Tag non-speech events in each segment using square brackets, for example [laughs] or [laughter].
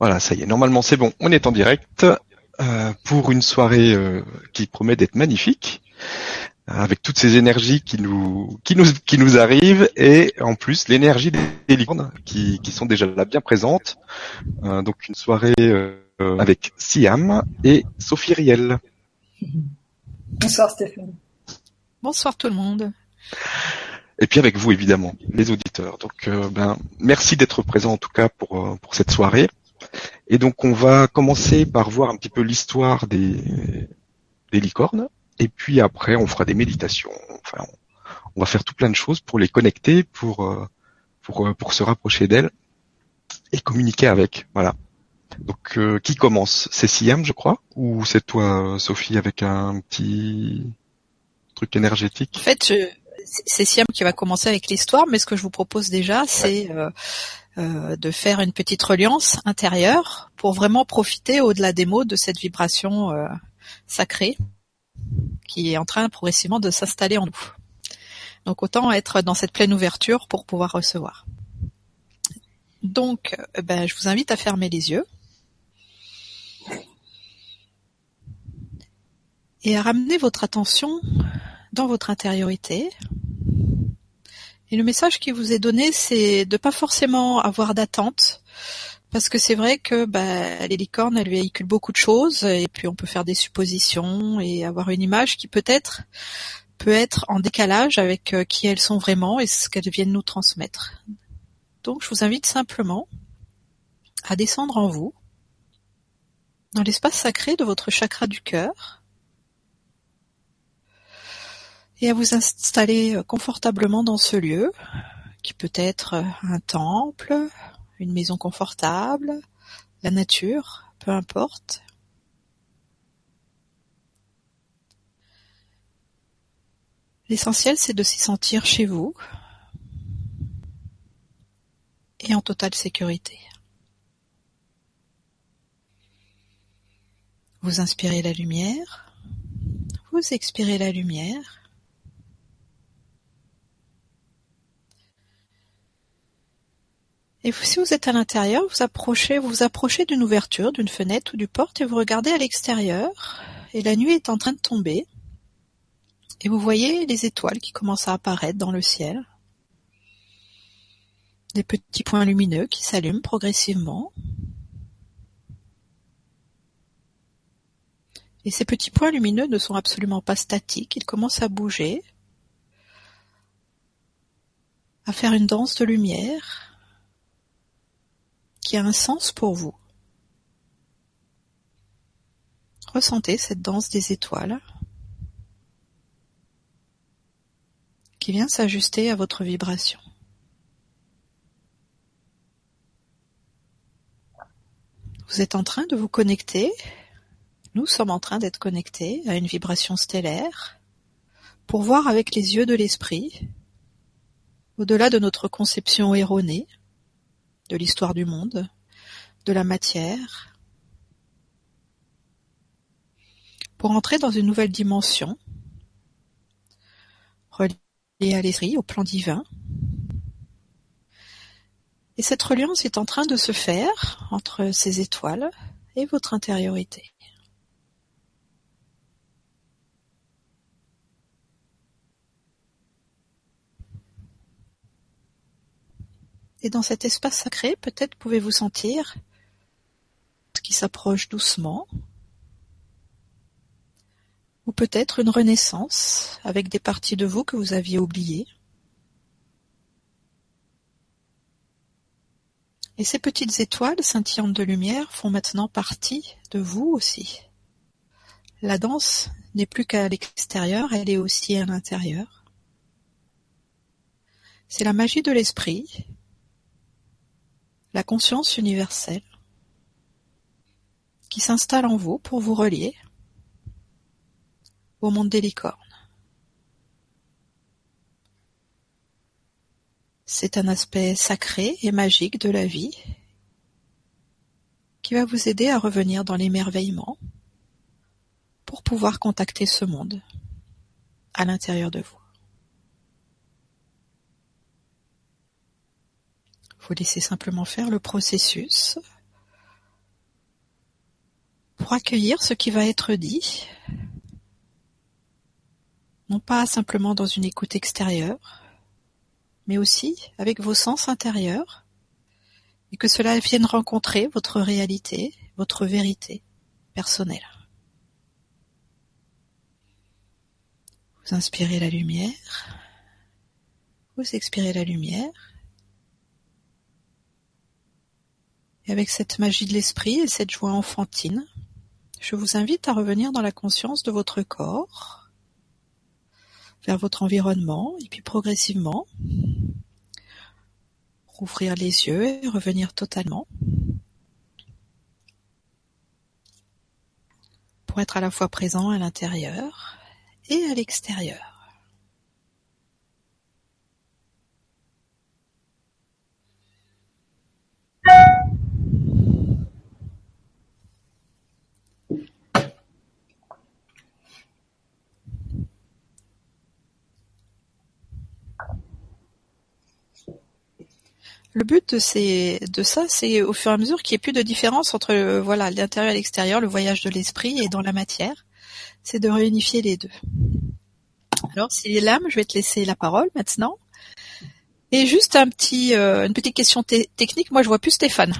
Voilà, ça y est, normalement c'est bon, on est en direct euh, pour une soirée euh, qui promet d'être magnifique, avec toutes ces énergies qui nous qui nous qui nous arrivent et en plus l'énergie des licornes qui, qui sont déjà là bien présentes. Euh, donc une soirée euh, avec Siam et Sophie Riel. Bonsoir Stéphane. Bonsoir tout le monde. Et puis avec vous évidemment, les auditeurs. Donc euh, ben merci d'être présents en tout cas pour euh, pour cette soirée. Et donc on va commencer par voir un petit peu l'histoire des, des licornes, et puis après on fera des méditations. Enfin, on, va faire tout plein de choses pour les connecter, pour euh, pour euh, pour se rapprocher d'elles et communiquer avec. Voilà. Donc euh, qui commence? C'est Siam, je crois, ou c'est toi, Sophie, avec un petit truc énergétique? En fait, je- c'est Siam qui va commencer avec l'histoire, mais ce que je vous propose déjà, c'est euh, euh, de faire une petite reliance intérieure pour vraiment profiter au-delà des mots de cette vibration euh, sacrée qui est en train progressivement de s'installer en nous. Donc autant être dans cette pleine ouverture pour pouvoir recevoir. Donc, euh, ben, je vous invite à fermer les yeux et à ramener votre attention dans votre intériorité. Et le message qui vous est donné, c'est de pas forcément avoir d'attente, parce que c'est vrai que bah, les licornes, elles véhiculent beaucoup de choses, et puis on peut faire des suppositions et avoir une image qui peut-être peut être en décalage avec euh, qui elles sont vraiment et ce qu'elles viennent nous transmettre. Donc je vous invite simplement à descendre en vous, dans l'espace sacré de votre chakra du cœur, et à vous installer euh, confortablement dans ce lieu, qui peut être euh, un temple, une maison confortable, la nature, peu importe. L'essentiel, c'est de s'y sentir chez vous et en totale sécurité. Vous inspirez la lumière, vous expirez la lumière. Et si vous êtes à l'intérieur, vous approchez, vous vous approchez d'une ouverture, d'une fenêtre ou du porte et vous regardez à l'extérieur. Et la nuit est en train de tomber. Et vous voyez les étoiles qui commencent à apparaître dans le ciel. Des petits points lumineux qui s'allument progressivement. Et ces petits points lumineux ne sont absolument pas statiques, ils commencent à bouger, à faire une danse de lumière qui a un sens pour vous. Ressentez cette danse des étoiles qui vient s'ajuster à votre vibration. Vous êtes en train de vous connecter, nous sommes en train d'être connectés à une vibration stellaire pour voir avec les yeux de l'esprit, au-delà de notre conception erronée, de l'histoire du monde, de la matière, pour entrer dans une nouvelle dimension, reliée à l'esprit, au plan divin. Et cette reliance est en train de se faire entre ces étoiles et votre intériorité. Et dans cet espace sacré, peut-être pouvez-vous sentir ce qui s'approche doucement, ou peut-être une renaissance avec des parties de vous que vous aviez oubliées. Et ces petites étoiles scintillantes de lumière font maintenant partie de vous aussi. La danse n'est plus qu'à l'extérieur, elle est aussi à l'intérieur. C'est la magie de l'esprit, la conscience universelle, qui s'installe en vous pour vous relier au monde des licornes. C'est un aspect sacré et magique de la vie qui va vous aider à revenir dans l'émerveillement pour pouvoir contacter ce monde à l'intérieur de vous. Vous laissez simplement faire le processus pour accueillir ce qui va être dit, non pas simplement dans une écoute extérieure, mais aussi avec vos sens intérieurs, et que cela vienne rencontrer votre réalité, votre vérité personnelle. Vous inspirez la lumière, vous expirez la lumière, et avec cette magie de l'esprit et cette joie enfantine, je vous invite à revenir dans la conscience de votre corps, vers votre environnement, et puis progressivement, rouvrir les yeux et revenir totalement. Pour être à la fois présent à l'intérieur et à l'extérieur. Le but de, ces, de ça, c'est au fur et à mesure qu'il n'y ait plus de différence entre voilà l'intérieur et l'extérieur, le voyage de l'esprit et dans la matière, c'est de réunifier les deux. Alors, s'il est là, je vais te laisser la parole maintenant. Et juste un petit, euh, une petite question technique. Moi, je vois plus Stéphane.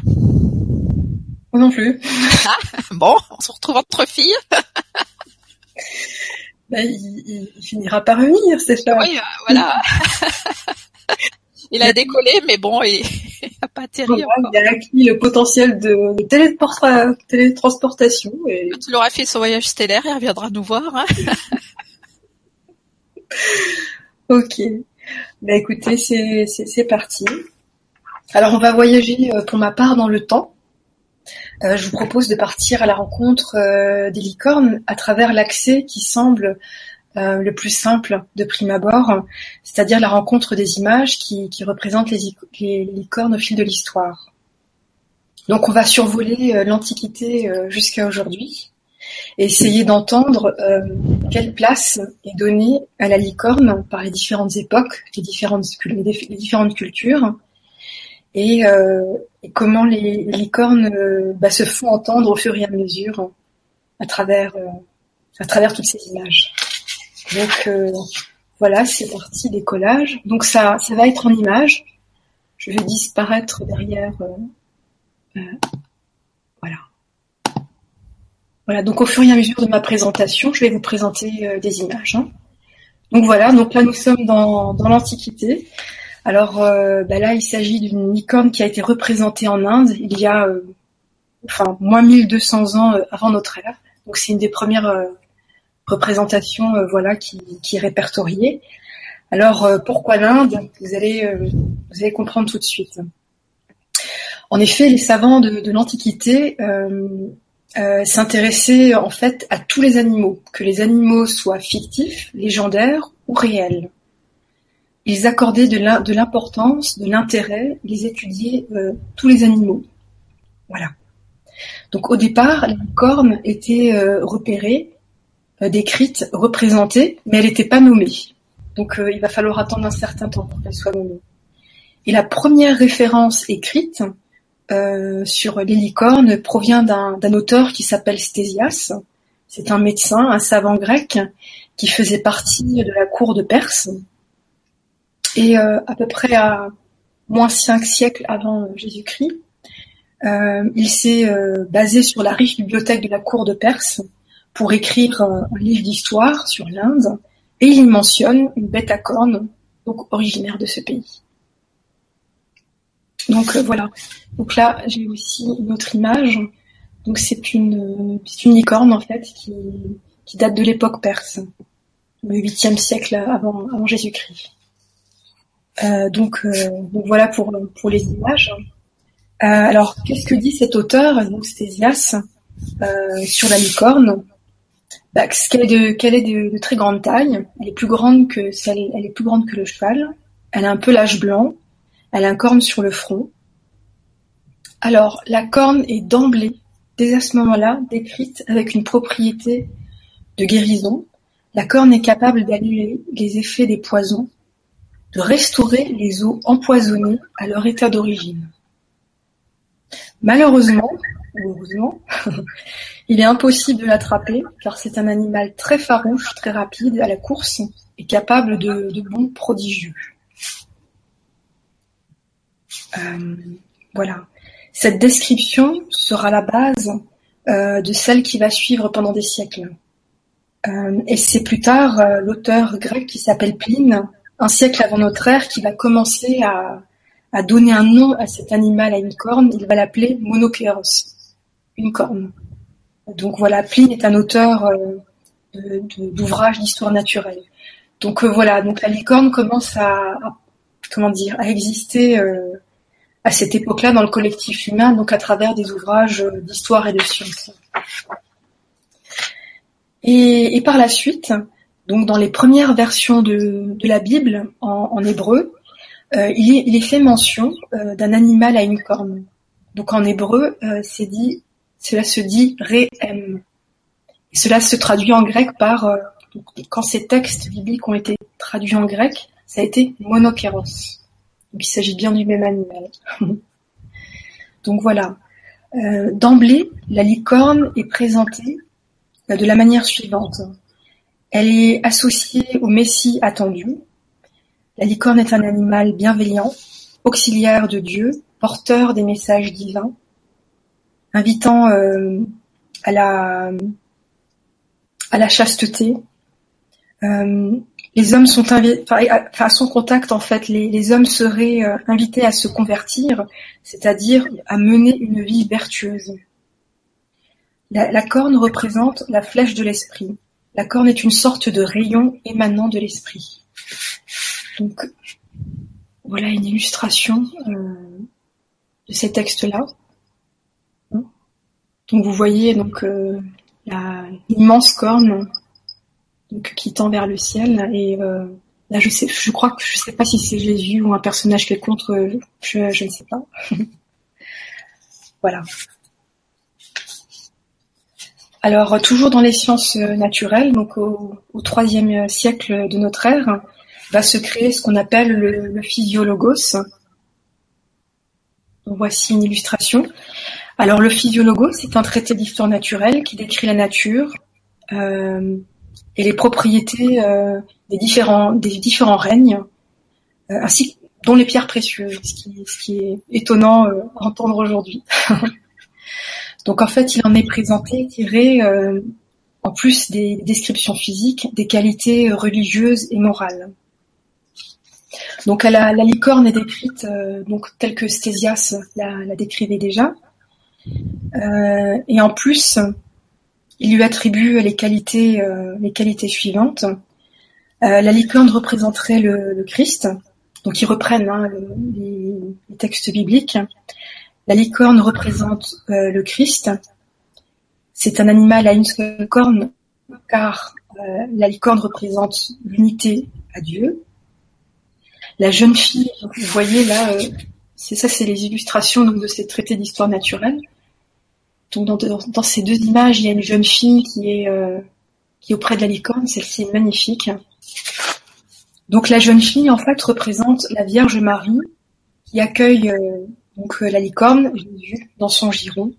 Moi non plus. [laughs] Ah, bon, on se retrouve entre filles. [laughs] Ben, il, il, finira par revenir, Stéphane. Oui, euh, voilà. [laughs] il a décollé, mais bon, il [laughs] n'a pas atterri Il a acquis le potentiel de, télétransportation. Et... Quand il aura fait son voyage stellaire, il reviendra nous voir. Hein. [laughs] ok. Bah écoutez, c'est parti. Alors on va voyager euh, pour ma part dans le temps. Euh, je vous propose de partir à la rencontre euh, des licornes à travers l'accès qui semble euh, le plus simple de prime abord, c'est-à-dire la rencontre des images qui, représentent les, licornes au fil de l'histoire. Donc on va survoler euh, l'Antiquité euh, jusqu'à aujourd'hui et essayer d'entendre quelle place est donnée à la licorne par les différentes époques, les différentes, cultures, et, comment les, licornes bah, se font entendre au fur et à mesure à travers toutes ces images. Donc euh, voilà, c'est parti des collages. Donc ça, va être en image. Je vais disparaître derrière. Euh, euh, voilà. Voilà. Donc au fur et à mesure de ma présentation, je vais vous présenter des images. Hein. Donc voilà. Donc là, nous sommes dans, l'Antiquité. Alors bah là, il s'agit d'une licorne qui a été représentée en Inde il y a, moins 1200 ans avant notre ère. Donc c'est une des premières représentation euh, voilà qui, qui, est répertoriée. Alors euh, pourquoi l'Inde? Vous allez euh, vous allez comprendre tout de suite. En effet, les savants de, l'Antiquité s'intéressaient en fait à tous les animaux, que les animaux soient fictifs, légendaires ou réels. Ils accordaient de l'importance, de l'intérêt, ils étudiaient tous les animaux. Voilà. Donc au départ, les cornes étaient repérées euh, décrite, représentée, mais elle n'était pas nommée. Donc euh, il va falloir attendre un certain temps pour qu'elle soit nommée. Et la première référence écrite euh, sur les provient d'un auteur qui s'appelle Stésias. C'est un médecin, un savant grec qui faisait partie de la cour de Perse. Et à peu près à moins cinq siècles avant Jésus-Christ, il s'est basé sur la riche bibliothèque de la cour de Perse pour écrire un livre d'histoire sur l'Inde, et il mentionne une bête à cornes, donc originaire de ce pays. Donc euh, voilà. Donc là, j'ai aussi une autre image. Donc c'est une, une licorne en fait qui, date de l'époque perse, le 8e siècle avant, Jésus-Christ. Euh, donc, euh, donc voilà pour, les images. Alors qu'est-ce que dit cet auteur, donc Stésias, sur la licorne? Bah, qu'elle est de, qu'elle est de, très grande taille. Elle est plus grande que celle, elle est plus grande que le cheval. Elle a un pelage blanc. Elle a un corne sur le front. Alors, la corne est d'emblée, dès à ce moment-là, décrite avec une propriété de guérison. La corne est capable d'annuler les effets des poisons, de restaurer les eaux empoisonnées à leur état d'origine. Malheureusement, heureusement. [laughs] Il est impossible de l'attraper car c'est un animal très farouche, très rapide à la course et capable de, de bonds prodigieux. Euh, voilà. Cette description sera la base euh, de celle qui va suivre pendant des siècles. Euh, et c'est plus tard l'auteur grec qui s'appelle Pline, un siècle avant notre ère, qui va commencer à, à donner un nom à cet animal à une corne. Il va l'appeler Monokéros, une corne. Donc voilà, Pline est un auteur euh, d'ouvrages d'histoire naturelle. Donc euh, voilà, donc la licorne commence à, comment dire à exister euh, à cette époque-là dans le collectif humain, donc à travers des ouvrages d'histoire et de science. Et, par la suite, donc dans les premières versions de, la Bible en, hébreu, il, est, fait mention d'un animal à une corne. Donc en hébreu, c'est dit, cela se dit re'em. Et cela se traduit en grec par, euh, quand ces textes bibliques ont été traduits en grec, ça a été monokéros. Il s'agit bien du même animal. [laughs] Donc voilà. Euh, D'emblée, la licorne est présentée euh, de la manière suivante. Elle est associée au Messie attendu. La licorne est un animal bienveillant, auxiliaire de Dieu, porteur des messages divins, invitant euh, à la à chasteté, euh, les hommes sont invités, à son contact en fait, les, hommes seraient euh, invités à se convertir, c'est-à-dire à mener une vie vertueuse. La, corne représente la flèche de l'esprit. La corne est une sorte de rayon émanant de l'esprit. Donc voilà une illustration de ces textes-là. Donc vous voyez donc euh, l'immense corne qui tend vers le ciel. Et euh, là, je sais, je crois que je sais pas si c'est Jésus ou un personnage quelconque, euh, je, je ne sais pas. [laughs] voilà. Alors, toujours dans les sciences naturelles, donc au, troisième siècle de notre ère, va se créer ce qu'on appelle le, le physiologos. Donc, voici une illustration. Alors, le physiologos, c'est un traité d'histoire naturelle qui décrit la nature, euh, et les propriétés euh, des différents règnes, euh, ainsi dont les pierres précieuses, ce qui, est étonnant euh, à entendre aujourd'hui. [laughs] Donc en fait, il en est présenté tiré en plus des descriptions physiques, des qualités religieuses et morales. Donc la, licorne est décrite donc telle que Stésias la, la décrivait déjà. Euh, et en plus, il lui attribue les qualités, euh, les qualités suivantes. Euh, la licorne représenterait le, Christ, donc ils reprennent hein, le, les, textes bibliques. La licorne représente le Christ. C'est un animal à une seule corne, car la licorne représente l'unité à Dieu. La jeune fille, vous voyez là, c'est ça, c'est les illustrations donc, de ces traités d'histoire naturelle. Donc dans, ces deux images, il y a une jeune fille qui est, euh, qui auprès de la licorne, celle-ci est magnifique. Donc la jeune fille en fait représente la Vierge Marie qui accueille euh, donc la licorne dans son giron.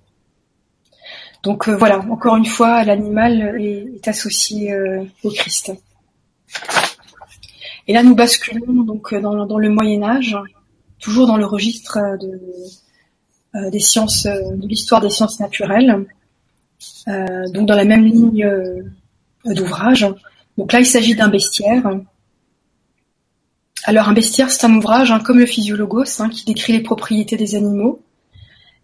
Donc euh, voilà, encore une fois, l'animal est, est, associé euh, au Christ. Et là, nous basculons donc dans, dans le Moyen Âge, toujours dans le registre de, euh, des sciences, euh, de l'histoire des sciences naturelles, euh, donc dans la même ligne d'ouvrage. Donc là, il s'agit d'un bestiaire. Alors un bestiaire, c'est un ouvrage hein, comme le Physiologos, hein, qui décrit les propriétés des animaux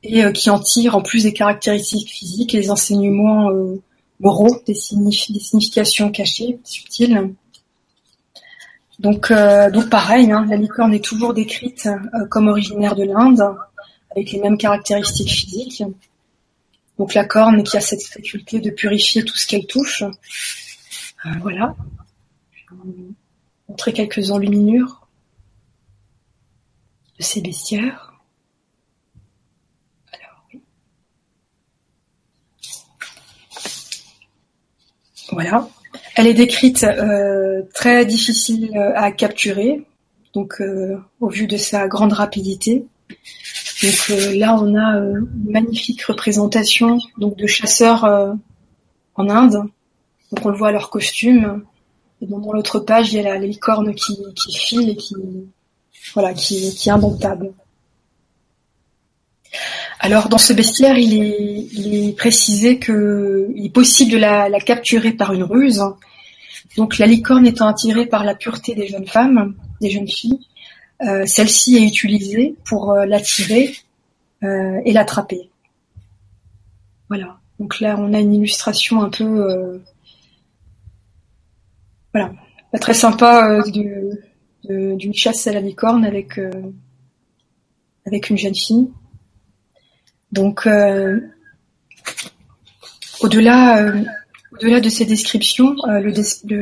et euh, qui en tire en plus des caractéristiques physiques des enseignements euh, moraux, des, significations cachées, subtiles. Donc, euh, donc pareil, hein, la licorne est toujours décrite comme originaire de l'Inde, avec les mêmes caractéristiques physiques. Donc la corne qui a cette faculté de purifier tout ce qu'elle touche. Euh, voilà. Je vais montrer quelques enluminures de ces bestiaires. Voilà. Elle est décrite euh, très difficile à capturer, donc euh, au vu de sa grande rapidité. Donc euh, là, on a une magnifique représentation donc de chasseurs en Inde. Donc on le voit à leur costume. Et dans l'autre page, il y a la, licorne qui, qui file et qui voilà, qui, qui est indomptable. Alors dans ce bestiaire, il est, il est précisé qu'il est possible de la, capturer par une ruse. Donc la licorne étant attirée par la pureté des jeunes femmes, des jeunes filles, euh, celle-ci est utilisée pour euh, l'attirer euh, et l'attraper. Voilà. Donc là, on a une illustration un peu, euh, voilà, très sympa d'une chasse à la licorne avec avec une jeune fille. Donc, au-delà au-delà de ces descriptions, le,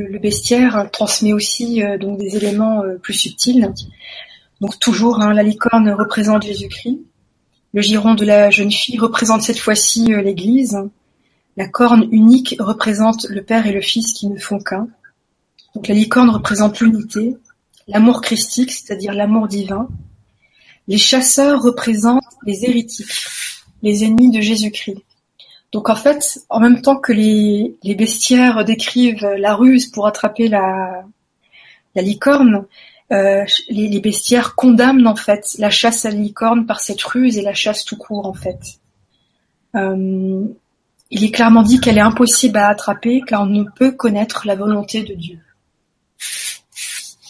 le, bestiaire transmet aussi donc des éléments plus subtils donc toujours, hein, la licorne représente Jésus-Christ. Le giron de la jeune fille représente cette fois-ci euh, l'Église. La corne unique représente le Père et le Fils qui ne font qu'un. Donc la licorne représente l'unité, l'amour christique, c'est-à-dire l'amour divin. Les chasseurs représentent les hérétiques, les ennemis de Jésus-Christ. Donc en fait, en même temps que les, bestiaires décrivent la ruse pour attraper la licorne, euh, les, bestiaires condamnent en fait la chasse à la licorne par cette ruse et la chasse tout court en fait. Euh, il est clairement dit qu'elle est impossible à attraper car on ne peut connaître la volonté de Dieu.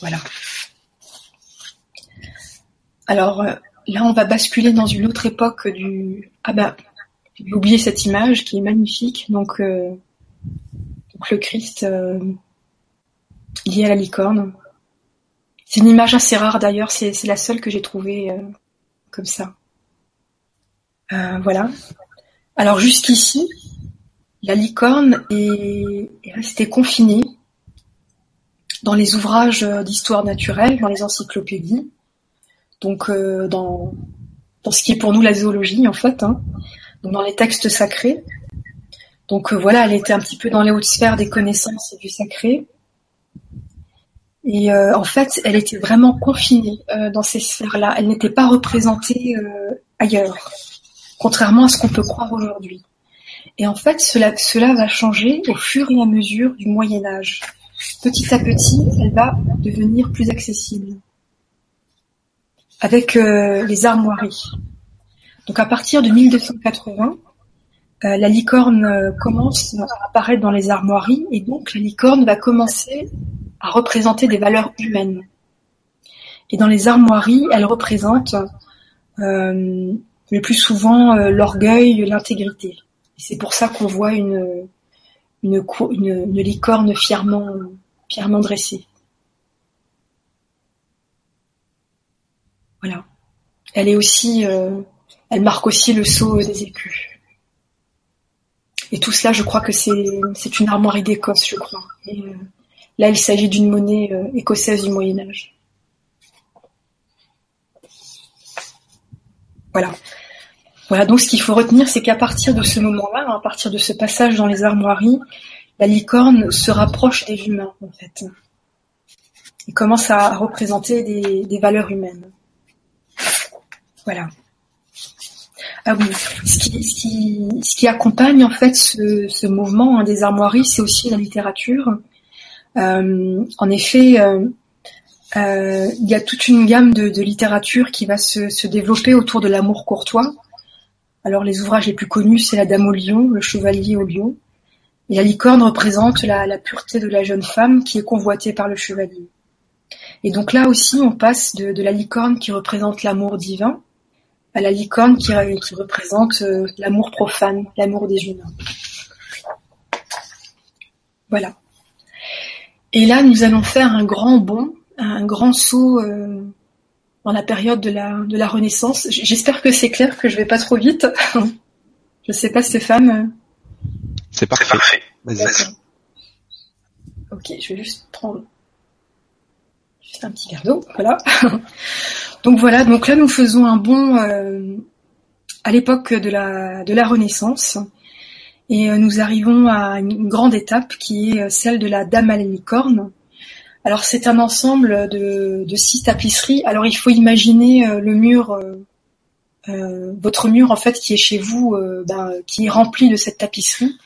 Voilà. Alors euh, là, on va basculer dans une autre époque du. Ah bah, j'ai oublié cette image qui est magnifique. Donc, donc le Christ lié à la licorne. C'est une image assez rare d'ailleurs, c'est la seule que j'ai trouvée euh, comme ça. Euh, voilà. Alors jusqu'ici, la licorne est, restée confinée dans les ouvrages d'histoire naturelle, dans les encyclopédies, donc euh, dans, dans ce qui est pour nous la zoologie en fait, hein, donc dans les textes sacrés. Donc voilà, elle était un petit peu dans les hautes sphères des connaissances et du sacré. Et euh, en fait, elle était vraiment confinée euh, dans ces sphères-là. Elle n'était pas représentée euh, ailleurs, contrairement à ce qu'on peut croire aujourd'hui. Et en fait, cela, cela va changer au fur et à mesure du Moyen Âge. Petit à petit, elle va devenir plus accessible. Avec les armoiries. Donc à partir de 1280, la licorne commence à apparaître dans les armoiries et donc la licorne va commencer à représenter des valeurs humaines. Et dans les armoiries, elles représentent euh, le plus souvent euh, l'orgueil, l'intégrité. C'est pour ça qu'on voit une, licorne fièrement, dressée. Voilà. Elle est aussi, euh, elle marque aussi le saut des écus. Et tout cela, je crois que c'est, une armoirie d'Écosse, je crois. Euh, Là, il s'agit d'une monnaie euh, écossaise du Moyen Âge. Voilà. Voilà, donc ce qu'il faut retenir, c'est qu'à partir de ce moment-là, à partir de ce passage dans les armoiries, la licorne se rapproche des humains, en fait. Il commence à représenter des, valeurs humaines. Voilà. Ah oui, ce qui, accompagne en fait ce, mouvement hein, des armoiries, c'est aussi la littérature. Euh, en effet, euh, euh, il y a toute une gamme de, littérature qui va se, développer autour de l'amour courtois. Alors les ouvrages les plus connus, c'est La Dame au lion, Le Chevalier au lion. Et la licorne représente la, pureté de la jeune femme qui est convoitée par le chevalier. Et donc là aussi, on passe de, la licorne qui représente l'amour divin à la licorne qui, qui représente l'amour profane, l'amour des humains. Voilà. Et là, nous allons faire un grand bond, un grand saut euh, dans la période de la, de la Renaissance. J'espère que c'est clair, que je vais pas trop vite. [laughs] je sais pas, Stéphane. C'est parfait. Vas-y. Ok, je vais juste prendre juste un petit verre d'eau, voilà. [laughs] donc voilà, donc là nous faisons un bond euh, à l'époque de la, de la Renaissance. Et euh, nous arrivons à une grande étape qui est euh, celle de la Dame à la. Alors c'est un ensemble de, de, six tapisseries. Alors il faut imaginer euh, le mur votre mur en fait qui est chez vous, ben, qui est rempli de cette tapisserie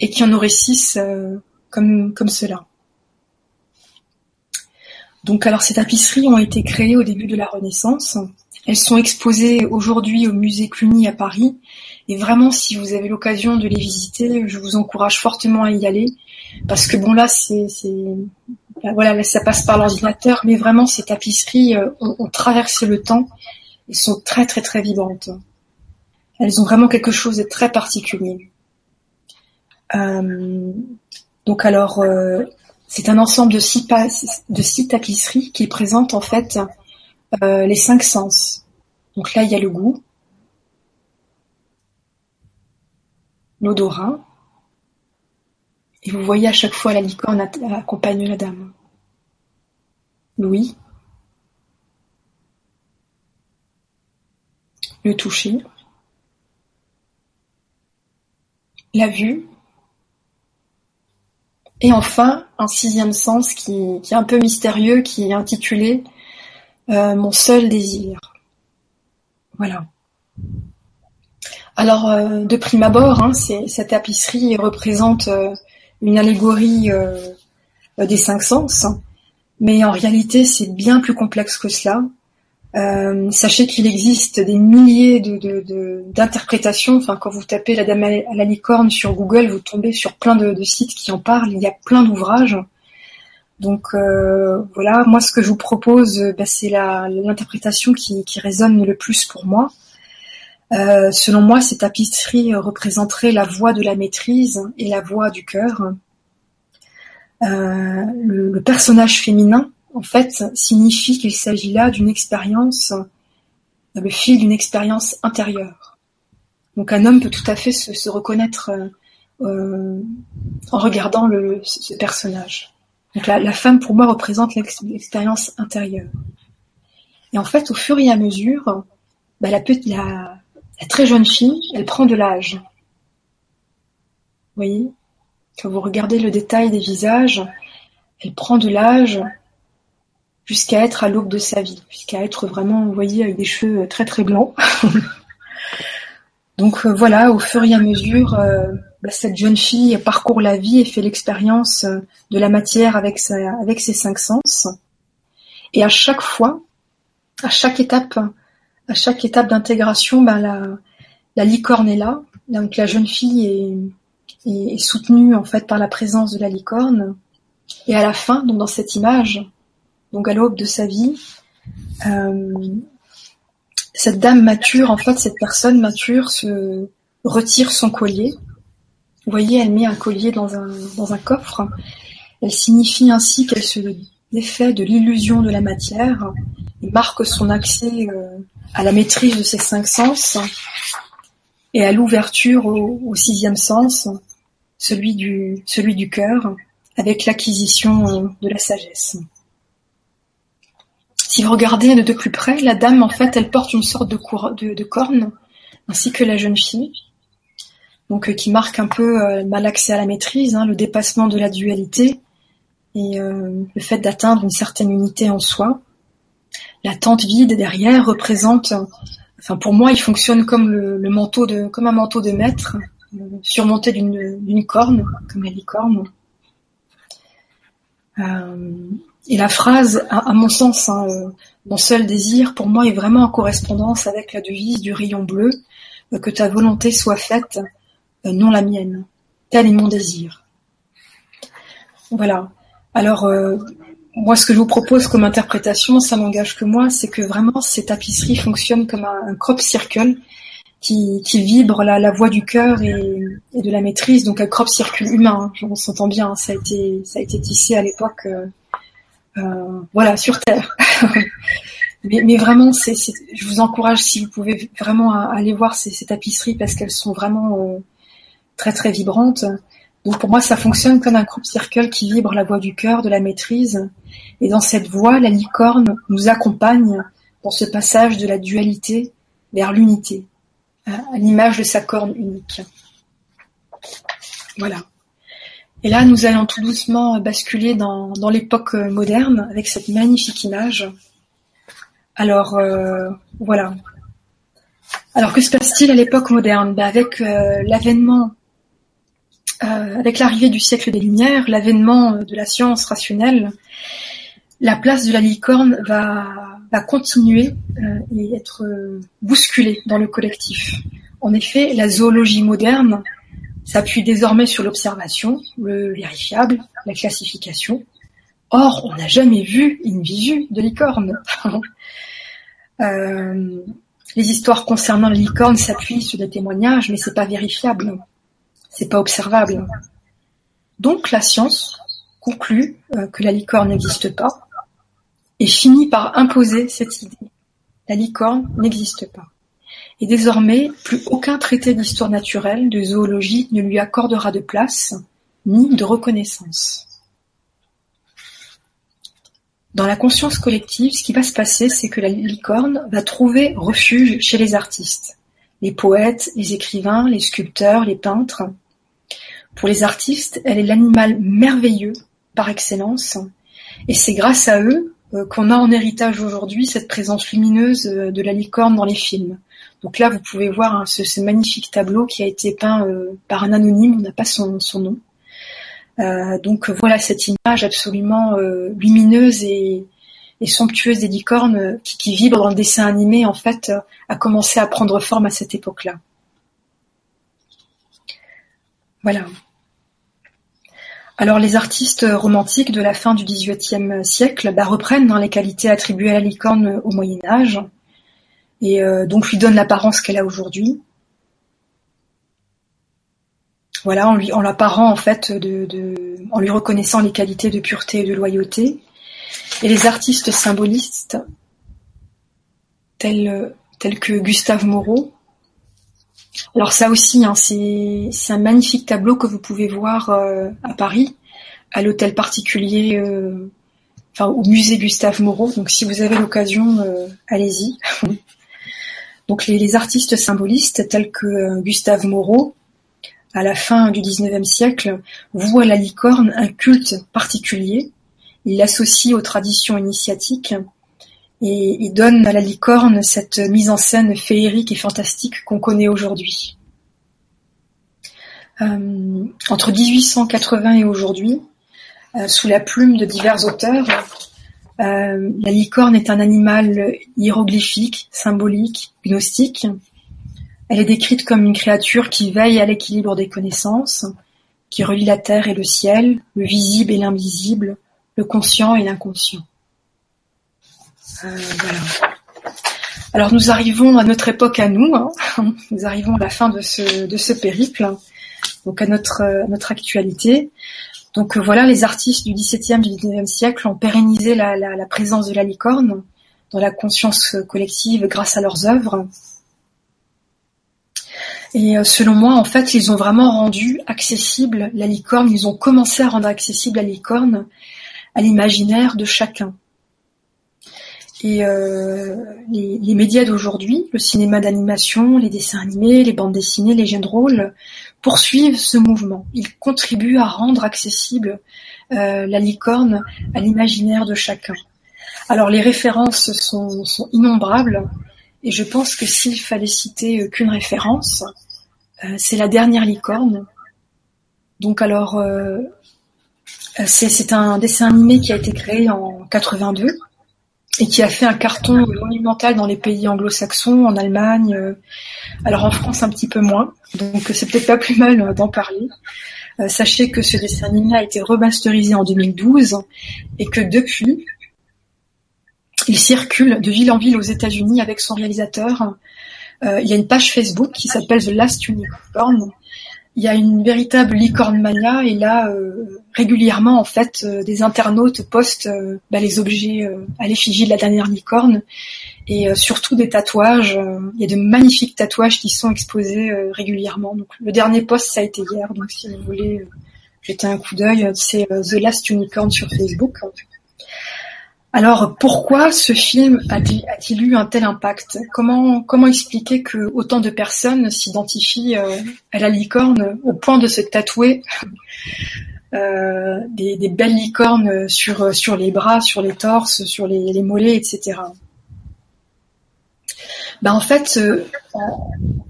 et qui en aurait six comme comme cela. Donc alors ces tapisseries ont été créées au début de la Renaissance. Elles sont exposées aujourd'hui au musée Cluny à Paris. Et vraiment, si vous avez l'occasion de les visiter, je vous encourage fortement à y aller. Parce que bon là, c'est, ben voilà, ça passe par l'ordinateur, mais vraiment ces tapisseries euh, ont, traversé le temps et sont très très très vibrantes. Elles ont vraiment quelque chose de très particulier. Euh, donc alors, euh, c'est un ensemble de six, tapisseries qui présentent en fait les cinq sens. Donc là, il y a le goût, l'odorat, et vous voyez à chaque fois la licorne accompagne la dame. L'ouïe, le toucher, la vue, et enfin, un sixième sens qui, est un peu mystérieux, qui est intitulé euh, Mon seul désir. Voilà. Alors, euh, de prime abord, hein, cette tapisserie représente euh, une allégorie des cinq sens, mais en réalité, c'est bien plus complexe que cela. Euh, sachez qu'il existe des milliers de, d'interprétations. Enfin, quand vous tapez la dame à la licorne sur Google, vous tombez sur plein de, sites qui en parlent. Il y a plein d'ouvrages. Donc euh, voilà, moi ce que je vous propose, bah, c'est l'interprétation qui, résonne le plus pour moi. Euh, selon moi, cette tapisserie représenterait la voix de la maîtrise et la voix du cœur. le, personnage féminin en fait, signifie qu'il s'agit là d'une expérience, le fil d'une expérience intérieure. Donc un homme peut tout à fait se, reconnaître euh, en regardant le, ce personnage. Donc la, femme, pour moi, représente l'expérience intérieure. Et en fait, au fur et à mesure, bah, la, la, la, très jeune fille, elle prend de l'âge. Voyez Quand vous regardez le détail des visages, elle prend de l'âge, jusqu'à être à l'aube de sa vie, jusqu'à être vraiment, vous voyez, avec des cheveux très très blancs. [laughs] Donc euh, voilà, au fur et à mesure, euh, bah, cette jeune fille parcourt la vie et fait l'expérience euh, de la matière avec ses cinq sens. Et à chaque fois, à chaque étape, à chaque étape d'intégration, bah, la, licorne est là. Donc la jeune fille est, est, soutenue en fait par la présence de la licorne. Et à la fin, donc dans cette image, donc à l'aube de sa vie, euh, cette dame mature, en fait, cette personne mature se retire son collier. Vous voyez, elle met un collier dans un, dans un coffre. Elle signifie ainsi qu'elle se défait de l'illusion de la matière et marque son accès euh, à la maîtrise de ses cinq sens et à l'ouverture au, sixième sens, celui du, celui du cœur, avec l'acquisition euh, de la sagesse. Si vous regardez de plus près, la dame, en fait, elle porte une sorte de, corne, ainsi que la jeune fille, donc euh, qui marque un peu euh, mal accès à la maîtrise, hein, le dépassement de la dualité et le fait d'atteindre une certaine unité en soi. La tente vide derrière représente, enfin pour moi, il fonctionne comme le, manteau de, comme un manteau de maître, surmonté d'une corne, comme la licorne. Et la phrase, à, mon sens, hein, euh, mon seul désir, pour moi, est vraiment en correspondance avec la devise du rayon bleu, euh, que ta volonté soit faite, euh, non la mienne. Tel est mon désir. Voilà. Alors, moi, ce que je vous propose comme interprétation, ça n'engage que moi, c'est que vraiment ces tapisseries fonctionnent comme un, crop circle qui, vibre la, la voix du cœur et, de la maîtrise, donc un crop circle humain. Hein, on s'entend bien, ça a été ça a été tissé à l'époque euh, voilà, sur Terre. [laughs] mais, vraiment, c'est, je vous encourage si vous pouvez vraiment aller voir ces, tapisseries parce qu'elles sont vraiment euh, très très vibrantes. Donc pour moi, ça fonctionne comme un crop circle qui vibre la voix du cœur, de la maîtrise. Et dans cette voix, la licorne nous accompagne dans ce passage de la dualité vers l'unité, à l'image de sa corne unique. Voilà. Et là, nous allons tout doucement basculer dans, l'époque moderne avec cette magnifique image. Alors, euh, voilà. Alors que se passe-t-il à l'époque moderne? Ben, Avec euh, l'avènement, avec l'arrivée du siècle des Lumières, l'avènement de la science rationnelle, la place de la licorne va, va continuer euh, et être bousculée dans le collectif. En effet, la zoologie moderne s'appuie désormais sur l'observation, le vérifiable, la classification. Or, on n'a jamais vu une visu de licorne. [laughs] euh, les histoires concernant la licorne s'appuient sur des témoignages, mais c'est pas vérifiable, c'est pas observable. Donc la science conclut euh, que la licorne n'existe pas et finit par imposer cette idée. La licorne n'existe pas. Et désormais, plus aucun traité d'histoire naturelle, de zoologie ne lui accordera de place, ni de reconnaissance. Dans la conscience collective, ce qui va se passer, c'est que la licorne va trouver refuge chez les artistes, les poètes, les écrivains, les sculpteurs, les peintres. Pour les artistes, elle est l'animal merveilleux par excellence, et c'est grâce à eux euh, qu'on a en héritage aujourd'hui cette présence lumineuse euh, de la licorne dans les films. Donc là, vous pouvez voir hein, ce, magnifique tableau qui a été peint euh, par un anonyme, on n'a pas son, nom. donc voilà cette image absolument lumineuse et, somptueuse des licornes qui, qui, vibre dans le dessin animé, en fait, a commencé à prendre forme à cette époque-là. Voilà. Alors les artistes romantiques de la fin du XVIIIe siècle bah, reprennent dans les qualités attribuées à la licorne au Moyen Âge et euh, donc lui donnent l'apparence qu'elle a aujourd'hui. Voilà, en lui en l'apparent en fait de, en lui reconnaissant les qualités de pureté et de loyauté. Et les artistes symbolistes tels que Gustave Moreau. Alors ça aussi, hein, c'est un magnifique tableau que vous pouvez voir euh, à Paris, à l'hôtel particulier, euh, enfin au musée Gustave Moreau. Donc si vous avez l'occasion, euh, allez-y. [laughs] Donc les, artistes symbolistes tels que Gustave Moreau, à la fin du XIXe siècle, voient la licorne un culte particulier. Il l'associe aux traditions initiatiques et donne à la licorne cette mise en scène féerique et fantastique qu'on connaît aujourd'hui. Euh, entre 1880 et aujourd'hui, euh, sous la plume de divers auteurs, euh, la licorne est un animal hiéroglyphique, symbolique, gnostique. Elle est décrite comme une créature qui veille à l'équilibre des connaissances, qui relie la terre et le ciel, le visible et l'invisible, le conscient et l'inconscient. Euh, Alors nous arrivons à notre époque à nous, hein. [laughs] nous arrivons à la fin de ce, périple, donc à notre, notre actualité. Donc euh, voilà, les artistes du XVIIe, du XIXe siècle ont pérennisé la, la, présence de la licorne dans la conscience collective grâce à leurs œuvres. Et euh, selon moi, en fait, ils ont vraiment rendu accessible la licorne, ils ont commencé à rendre accessible la licorne à l'imaginaire de chacun. Et euh, les, médias d'aujourd'hui, le cinéma d'animation, les dessins animés, les bandes dessinées, les jeux de rôle, poursuivent ce mouvement. Ils contribuent à rendre accessible euh, la licorne à l'imaginaire de chacun. Alors les références sont, innombrables, et je pense que s'il fallait citer qu'une référence, euh, c'est la dernière licorne. Donc alors, c'est un dessin animé qui a été créé en 82 et qui a fait un carton monumental dans les pays anglo-saxons, en Allemagne, euh, alors en France un petit peu moins, donc c'est peut-être pas plus mal euh, d'en parler. Euh, sachez que ce dessin animé a été remasterisé en 2012 et que depuis, il circule de ville en ville aux États-Unis avec son réalisateur. il y a une page Facebook qui s'appelle The Last Unicorn il y a une véritable licorne mania et là euh, régulièrement en fait euh, des internautes postent euh, bah, les objets à l'effigie de la dernière licorne et surtout des tatouages. il y a de magnifiques tatouages qui sont exposés régulièrement. Donc le dernier post ça a été hier, donc si vous voulez jeter un coup d'œil, c'est The Last Unicorn sur Facebook. Alors pourquoi ce film a-t-il eu un tel impact? Comment comment expliquer que autant de personnes s'identifient euh, à la licorne au point de se tatouer? Euh, des, belles licornes sur sur les bras, sur les torses, sur les, mollets, etc. bah en fait, euh,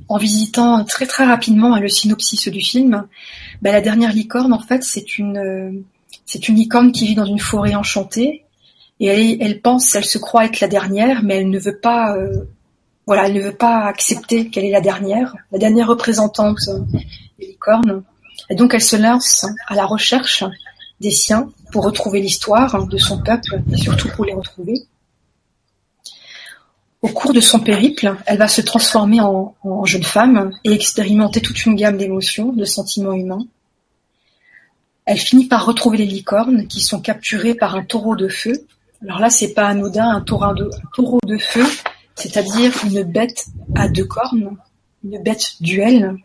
en, visitant très très rapidement le synopsis du film, bah, la dernière licorne, en fait, c'est une euh, c'est une licorne qui vit dans une forêt enchantée et elle, elle pense, elle se croit être la dernière, mais elle ne veut pas, euh, voilà, elle ne veut pas accepter qu'elle est la dernière, la dernière représentante des licornes. Et donc elle se lance à la recherche des siens pour retrouver l'histoire de son peuple et surtout pour les retrouver. Au cours de son périple, elle va se transformer en, jeune femme et expérimenter toute une gamme d'émotions, de sentiments humains. Elle finit par retrouver les licornes qui sont capturées par un taureau de feu. Alors là, c'est pas anodin, un taureau de, taureau de feu, c'est-à-dire une bête à deux cornes, une bête duel.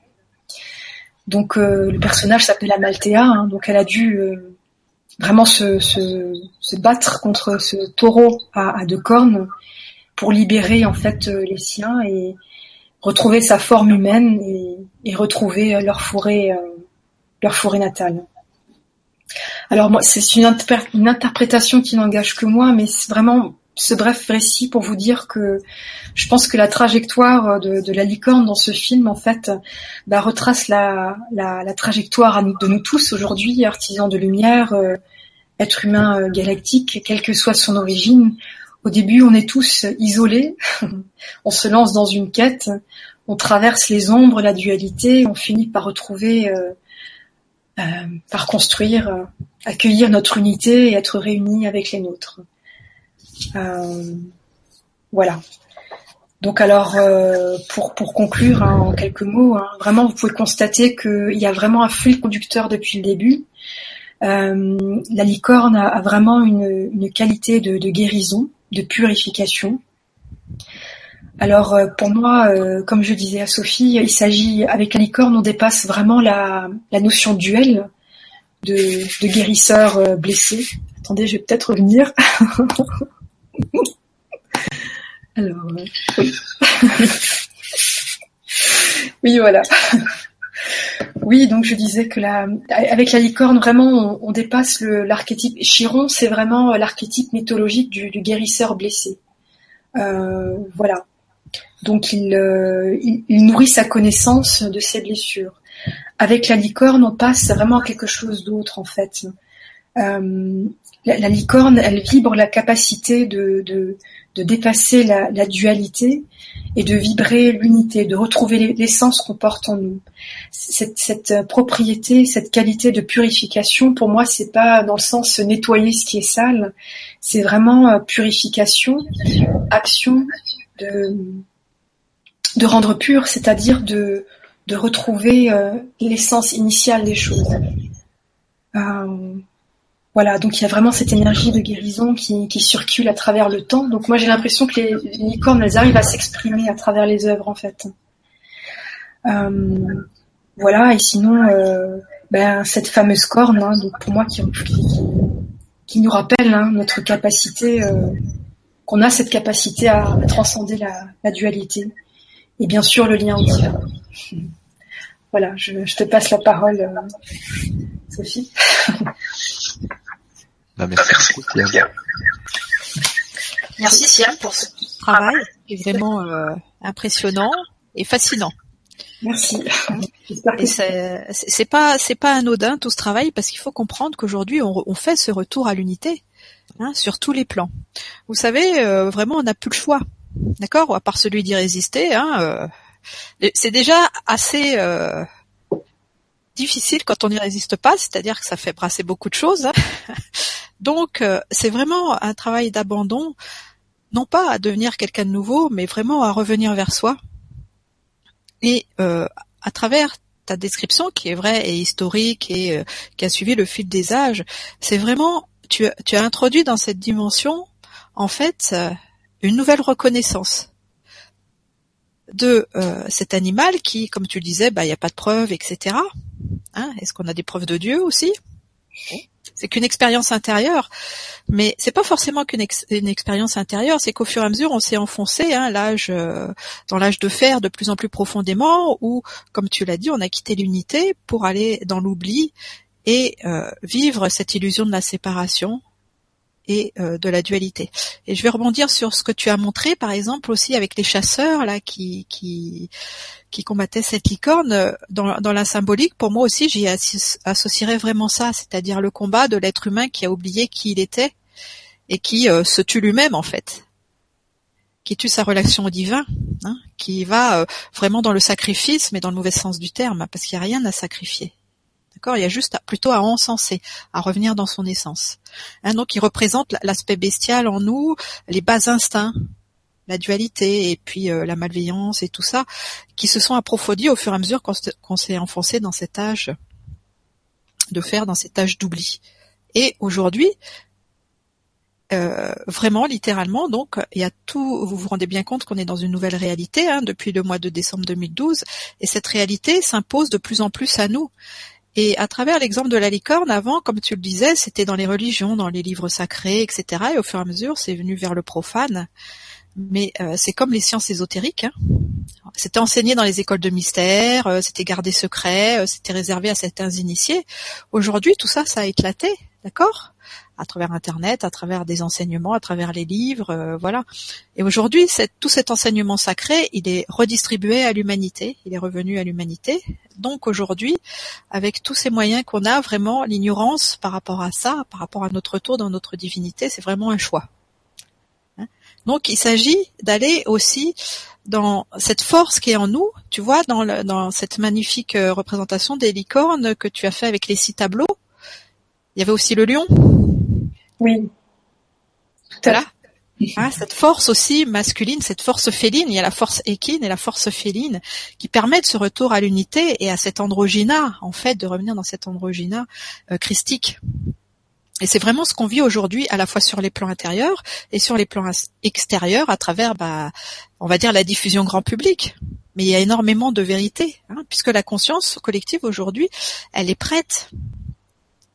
Donc euh, le personnage s'appelle Amalthea, hein, donc elle a dû euh, vraiment se, battre contre ce taureau à deux cornes pour libérer en fait euh, les siens et retrouver sa forme humaine et, retrouver leur forêt, leur forêt natale. Alors moi, c'est une, interprétation qui n'engage que moi, mais c'est vraiment ce bref récit pour vous dire que je pense que la trajectoire de, la licorne dans ce film, en fait, bah, retrace la, trajectoire de nous tous aujourd'hui, artisans de lumière, êtres humains galactiques, quelle que soit son origine, au début, on est tous isolés, [laughs] on se lance dans une quête, on traverse les ombres, la dualité, on finit par retrouver, euh, euh, par construire, euh, accueillir notre unité et être réunis avec les nôtres. Voilà. Donc alors, pour, pour conclure hein, en quelques mots, hein, vraiment, vous pouvez constater qu'il y a vraiment un fil conducteur depuis le début. la licorne a, vraiment une, qualité de guérison de purification. Alors euh, pour moi, euh, comme je disais à Sophie, il s'agit avec la licorne, on dépasse vraiment la, notion de duel, de, guérisseur euh, blessé. Attendez, je vais peut-être revenir. [laughs] [laughs] Alors, oui. [laughs] oui, voilà. [laughs] Oui, donc je disais que la, avec la licorne, vraiment, on, dépasse l'archétype. Chiron, c'est vraiment l'archétype mythologique du, guérisseur blessé. Euh, voilà. Donc euh, il, il, nourrit sa connaissance de ses blessures. Avec la licorne, on passe vraiment à quelque chose d'autre en fait. Euh, la, licorne, elle vibre la capacité de, de, de dépasser la, la, dualité et de vibrer l'unité, de retrouver l'essence qu'on porte en nous. Cette, cette, propriété, cette qualité de purification, pour moi, c'est pas dans le sens nettoyer ce qui est sale, c'est vraiment euh, purification, action de, de rendre pur, c'est-à-dire de, de retrouver euh, l'essence initiale des choses. Euh, voilà, donc il y a vraiment cette énergie de guérison qui, circule à travers le temps. Donc moi j'ai l'impression que les, licornes, elles arrivent à s'exprimer à travers les œuvres en fait. Euh, voilà, et sinon, euh, ben, cette fameuse corne, hein, donc pour moi qui, qui, nous rappelle hein, notre capacité, euh, qu'on a cette capacité à, transcender la, dualité, et bien sûr le lien divin. [laughs] Voilà, je, je, te passe la parole, Sophie. [laughs] Bah, merci, merci Siam. pour ce travail qui est vraiment euh, impressionnant et fascinant. Merci. Et c'est pas c'est pas anodin tout ce travail parce qu'il faut comprendre qu'aujourd'hui on, on, fait ce retour à l'unité hein, sur tous les plans. Vous savez, euh, vraiment on n'a plus le choix, d'accord, à part celui d'y résister. Hein, euh, c'est déjà assez difficile quand on n'y résiste pas, c'est-à-dire que ça fait brasser beaucoup de choses. Hein. Donc euh, c'est vraiment un travail d'abandon, non pas à devenir quelqu'un de nouveau, mais vraiment à revenir vers soi. Et euh, à travers ta description qui est vraie et historique et euh, qui a suivi le fil des âges, c'est vraiment tu, as introduit dans cette dimension en fait une nouvelle reconnaissance de cet animal qui, comme tu le disais, bah il n'y a pas de preuves, etc. Hein Est-ce qu'on a des preuves de Dieu aussi? C'est qu'une expérience intérieure, mais c'est pas forcément qu'une expérience intérieure, c'est qu'au fur et à mesure on s'est enfoncé, hein, l'âge, euh, dans l'âge de fer de plus en plus profondément, où, comme tu l'as dit, on a quitté l'unité pour aller dans l'oubli et euh, vivre cette illusion de la séparation et euh, de la dualité. Et je vais rebondir sur ce que tu as montré, par exemple aussi avec les chasseurs là qui qui qui combattaient cette licorne dans, dans la symbolique. Pour moi aussi, j'y associerais vraiment ça, c'est-à-dire le combat de l'être humain qui a oublié qui il était et qui euh, se tue lui-même en fait, qui tue sa relation au divin, hein, qui va euh, vraiment dans le sacrifice, mais dans le mauvais sens du terme, parce qu'il n'y a rien à sacrifier. D'accord? Il y a juste plutôt à encenser, à revenir dans son essence. Hein, donc il représente l'aspect bestial en nous, les bas instincts, la dualité et puis euh, la malveillance et tout ça, qui se sont approfondis au fur et à mesure qu'on s'est enfoncé dans cet âge de faire, dans cet âge d'oubli. Et aujourd'hui, euh, vraiment littéralement donc il y a tout vous vous rendez bien compte qu'on est dans une nouvelle réalité hein, depuis le mois de décembre 2012 et cette réalité s'impose de plus en plus à nous et à travers l'exemple de la licorne, avant, comme tu le disais, c'était dans les religions, dans les livres sacrés, etc. Et au fur et à mesure, c'est venu vers le profane. Mais euh, c'est comme les sciences ésotériques. Hein. C'était enseigné dans les écoles de mystère, euh, c'était gardé secret, euh, c'était réservé à certains initiés. Aujourd'hui, tout ça, ça a éclaté, d'accord? À travers Internet, à travers des enseignements, à travers les livres, voilà. Et aujourd'hui, tout cet enseignement sacré, il est redistribué à l'humanité, il est revenu à l'humanité. Donc aujourd'hui, avec tous ces moyens qu'on a, vraiment, l'ignorance par rapport à ça, par rapport à notre retour dans notre divinité, c'est vraiment un choix. Hein Donc il s'agit d'aller aussi dans cette force qui est en nous, tu vois, dans, dans cette magnifique euh, représentation des licornes que tu as fait avec les six tableaux. Il y avait aussi le lion, oui. Voilà. Ah, cette force aussi masculine, cette force féline, il y a la force équine et la force féline qui permettent ce retour à l'unité et à cet androgyna, en fait, de revenir dans cet androgyna euh, christique. Et c'est vraiment ce qu'on vit aujourd'hui, à la fois sur les plans intérieurs et sur les plans extérieurs, à travers, bah, on va dire, la diffusion grand public. Mais il y a énormément de vérité, hein, puisque la conscience collective aujourd'hui, elle est prête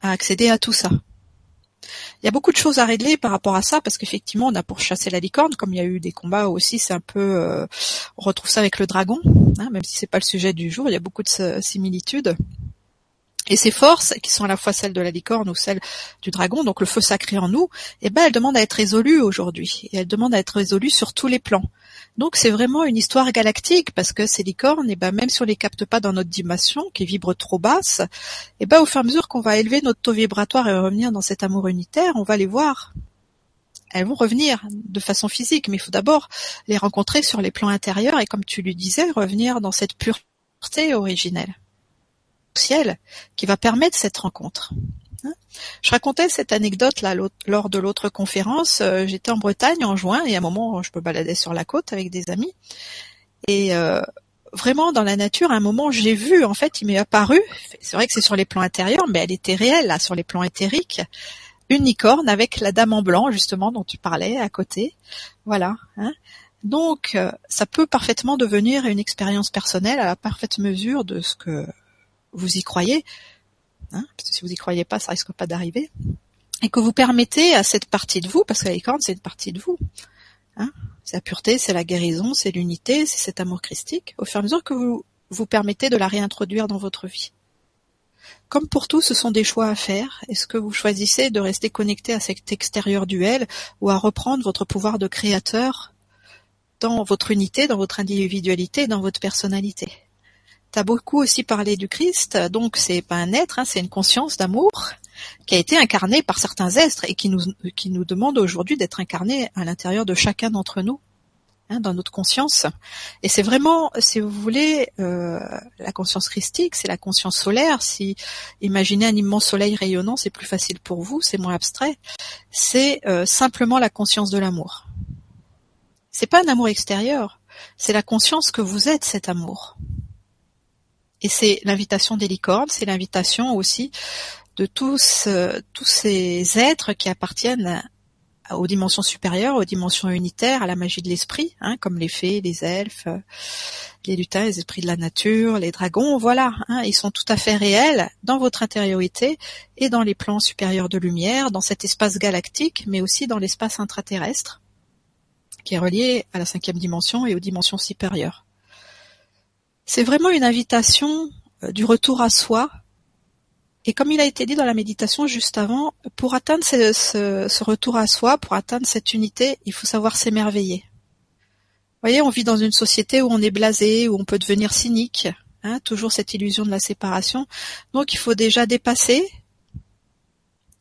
à accéder à tout ça. Il y a beaucoup de choses à régler par rapport à ça, parce qu'effectivement, on a pourchassé la licorne, comme il y a eu des combats aussi, c'est un peu, euh, on retrouve ça avec le dragon, hein, même si c'est pas le sujet du jour, il y a beaucoup de similitudes. Et ces forces, qui sont à la fois celles de la licorne ou celles du dragon, donc le feu sacré en nous, eh ben, elles demandent à être résolues aujourd'hui. Et elles demandent à être résolues sur tous les plans. Donc c'est vraiment une histoire galactique parce que ces licornes, eh ben même si on les capte pas dans notre dimension, qui vibre trop basse, eh ben au fur et à mesure qu'on va élever notre taux vibratoire et revenir dans cet amour unitaire, on va les voir. Elles vont revenir de façon physique, mais il faut d'abord les rencontrer sur les plans intérieurs et comme tu lui disais, revenir dans cette pureté originelle qui va permettre cette rencontre. Hein. Je racontais cette anecdote là lors de l'autre conférence. Euh, j'étais en Bretagne en juin et à un moment je me baladais sur la côte avec des amis et euh, vraiment dans la nature, à un moment j'ai vu en fait, il m'est apparu. C'est vrai que c'est sur les plans intérieurs, mais elle était réelle là sur les plans éthériques. Une licorne avec la dame en blanc justement dont tu parlais à côté. Voilà. Hein. Donc euh, ça peut parfaitement devenir une expérience personnelle à la parfaite mesure de ce que vous y croyez Hein, parce que si vous y croyez pas, ça risque pas d'arriver, et que vous permettez à cette partie de vous, parce que la licorne c'est une partie de vous, hein, c'est la pureté, c'est la guérison, c'est l'unité, c'est cet amour christique, au fur et à mesure que vous vous permettez de la réintroduire dans votre vie. Comme pour tout, ce sont des choix à faire. Est-ce que vous choisissez de rester connecté à cet extérieur duel ou à reprendre votre pouvoir de créateur dans votre unité, dans votre individualité, dans votre personnalité? Tu as beaucoup aussi parlé du Christ, donc c'est pas un être, hein, c'est une conscience d'amour qui a été incarnée par certains êtres et qui nous, qui nous demande aujourd'hui d'être incarné à l'intérieur de chacun d'entre nous, hein, dans notre conscience. Et c'est vraiment, si vous voulez, euh, la conscience christique, c'est la conscience solaire. Si imaginez un immense soleil rayonnant, c'est plus facile pour vous, c'est moins abstrait. C'est euh, simplement la conscience de l'amour. C'est pas un amour extérieur, c'est la conscience que vous êtes cet amour. Et c'est l'invitation des licornes, c'est l'invitation aussi de tous, euh, tous ces êtres qui appartiennent aux dimensions supérieures, aux dimensions unitaires, à la magie de l'esprit, hein, comme les fées, les elfes, les lutins, les esprits de la nature, les dragons, voilà, hein, ils sont tout à fait réels dans votre intériorité et dans les plans supérieurs de lumière, dans cet espace galactique, mais aussi dans l'espace intraterrestre, qui est relié à la cinquième dimension et aux dimensions supérieures. C'est vraiment une invitation euh, du retour à soi, Et comme il a été dit dans la méditation juste avant, pour atteindre ce, retour à soi, pour atteindre cette unité, il faut savoir s'émerveiller. Vous voyez, on vit dans une société où on est blasé, où on peut devenir cynique, hein, toujours cette illusion de la séparation. Donc il faut déjà dépasser,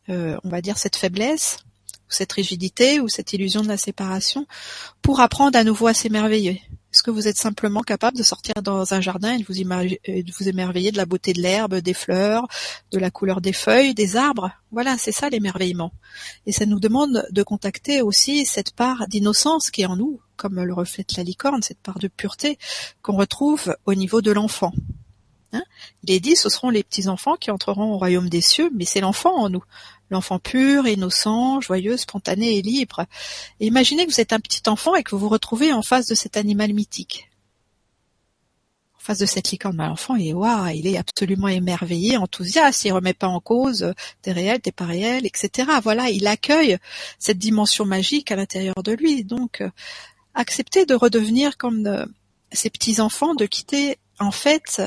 euh, on va dire, cette faiblesse, cette rigidité, ou cette illusion de la séparation, pour apprendre à nouveau à s'émerveiller. Est-ce que vous êtes simplement capable de sortir dans un jardin et de vous, émerveiller de la beauté de l'herbe, des fleurs, de la couleur des feuilles, des arbres? Voilà, c'est ça l'émerveillement. Et ça nous demande de contacter aussi cette part d'innocence qui est en nous, comme le reflète la licorne, cette part de pureté qu'on retrouve au niveau de l'enfant. Hein? Il est dit, ce seront les petits-enfants qui entreront au royaume des cieux, mais c'est l'enfant en nous. L'enfant pur, innocent, joyeux, spontané et libre. imaginez que vous êtes un petit enfant et que vous vous retrouvez en face de cet animal mythique. En face de cette licorne, l'enfant, il est waouh, il est absolument émerveillé, enthousiaste, il remet pas en cause t'es réel, t'es pas réel, etc. Voilà, il accueille cette dimension magique à l'intérieur de lui. Donc, accepter de redevenir comme euh, ces petits enfants, de quitter en fait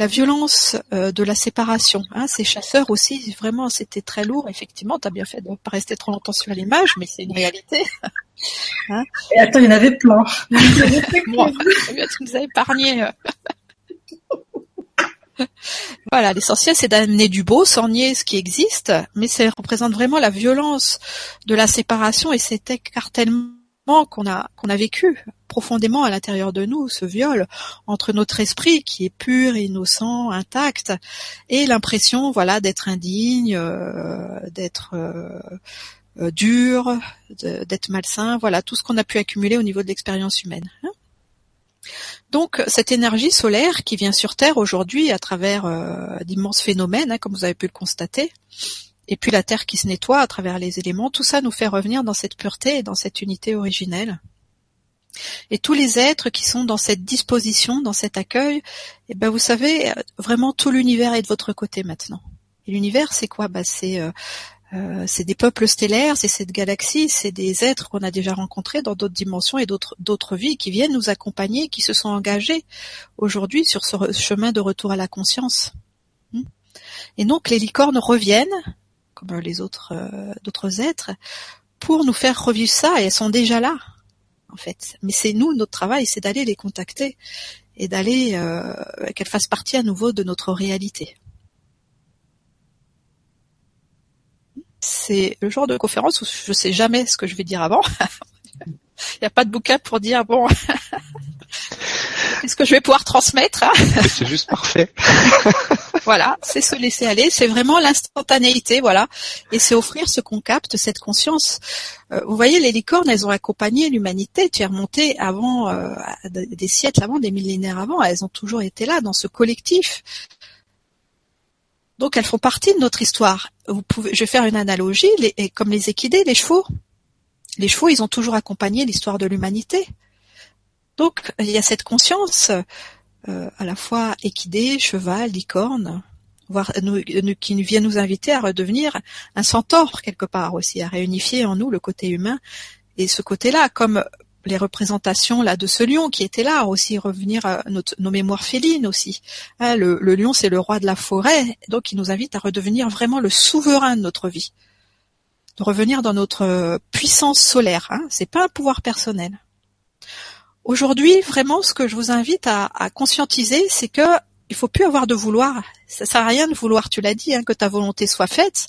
la violence euh, de la séparation. Hein, ces chasseurs aussi, vraiment, c'était très lourd. Effectivement, tu as bien fait de ne pas rester trop longtemps sur l'image, mais c'est une réalité. [laughs] hein Et attends, il y en avait plein. [laughs] bon, [laughs] tu nous as épargné. voilà, l'essentiel c'est d'amener du beau sans nier ce qui existe, mais ça représente vraiment la violence de la séparation et cet écartèlement qu'on a vécu profondément à l'intérieur de nous, ce viol entre notre esprit qui est pur, innocent, intact, et l'impression, voilà, d'être indigne, euh, d'être euh, euh, dur, d'être malsain, voilà, tout ce qu'on a pu accumuler au niveau de l'expérience humaine. Hein. donc cette énergie solaire qui vient sur Terre aujourd'hui à travers d'immenses phénomènes, hein, comme vous avez pu le constater, et puis la terre qui se nettoie à travers les éléments, tout ça nous fait revenir dans cette pureté et dans cette unité originelle. Et tous les êtres qui sont dans cette disposition, dans cet accueil, eh ben vous savez, vraiment tout l'univers est de votre côté maintenant. Et l'univers, c'est quoi? Bah, c'est euh, euh, des peuples stellaires, c'est cette galaxie, c'est des êtres qu'on a déjà rencontrés dans d'autres dimensions et d'autres d'autres vies qui viennent nous accompagner, qui se sont engagés aujourd'hui sur ce chemin de retour à la conscience. Hmm. Et donc les licornes reviennent comme les autres euh, d'autres êtres, pour nous faire revivre ça et elles sont déjà là en fait. Mais c'est nous notre travail, c'est d'aller les contacter et d'aller euh, qu'elles fassent partie à nouveau de notre réalité. C'est le genre de conférence où je sais jamais ce que je vais dire avant. [laughs] Il n'y a pas de bouquin pour dire bon [laughs] qu'est-ce que je vais pouvoir transmettre. Hein? C'est juste parfait. [laughs] voilà, c'est se laisser aller, c'est vraiment l'instantanéité, voilà, et c'est offrir ce qu'on capte, cette conscience. Euh, vous voyez, les licornes, elles ont accompagné l'humanité, tu es remonté avant euh, des siècles avant, des millénaires avant, elles ont toujours été là dans ce collectif. Donc elles font partie de notre histoire. Vous pouvez, je vais faire une analogie, comme les équidés, les chevaux. Les chevaux, ils ont toujours accompagné l'histoire de l'humanité. Donc il y a cette conscience euh, à la fois équidé, cheval, licorne, voire nous, qui vient nous inviter à redevenir un centaure quelque part aussi, à réunifier en nous le côté humain et ce côté-là, comme les représentations là de ce lion qui était là aussi revenir à nos mémoires félines aussi. Hein, le, lion c'est le roi de la forêt, donc il nous invite à redevenir vraiment le souverain de notre vie, de revenir dans notre puissance solaire. Hein, c'est pas un pouvoir personnel. Aujourd'hui, vraiment, ce que je vous invite à, conscientiser, c'est que il faut plus avoir de vouloir. Ça sert à rien de vouloir, tu l'as dit, hein, que ta volonté soit faite,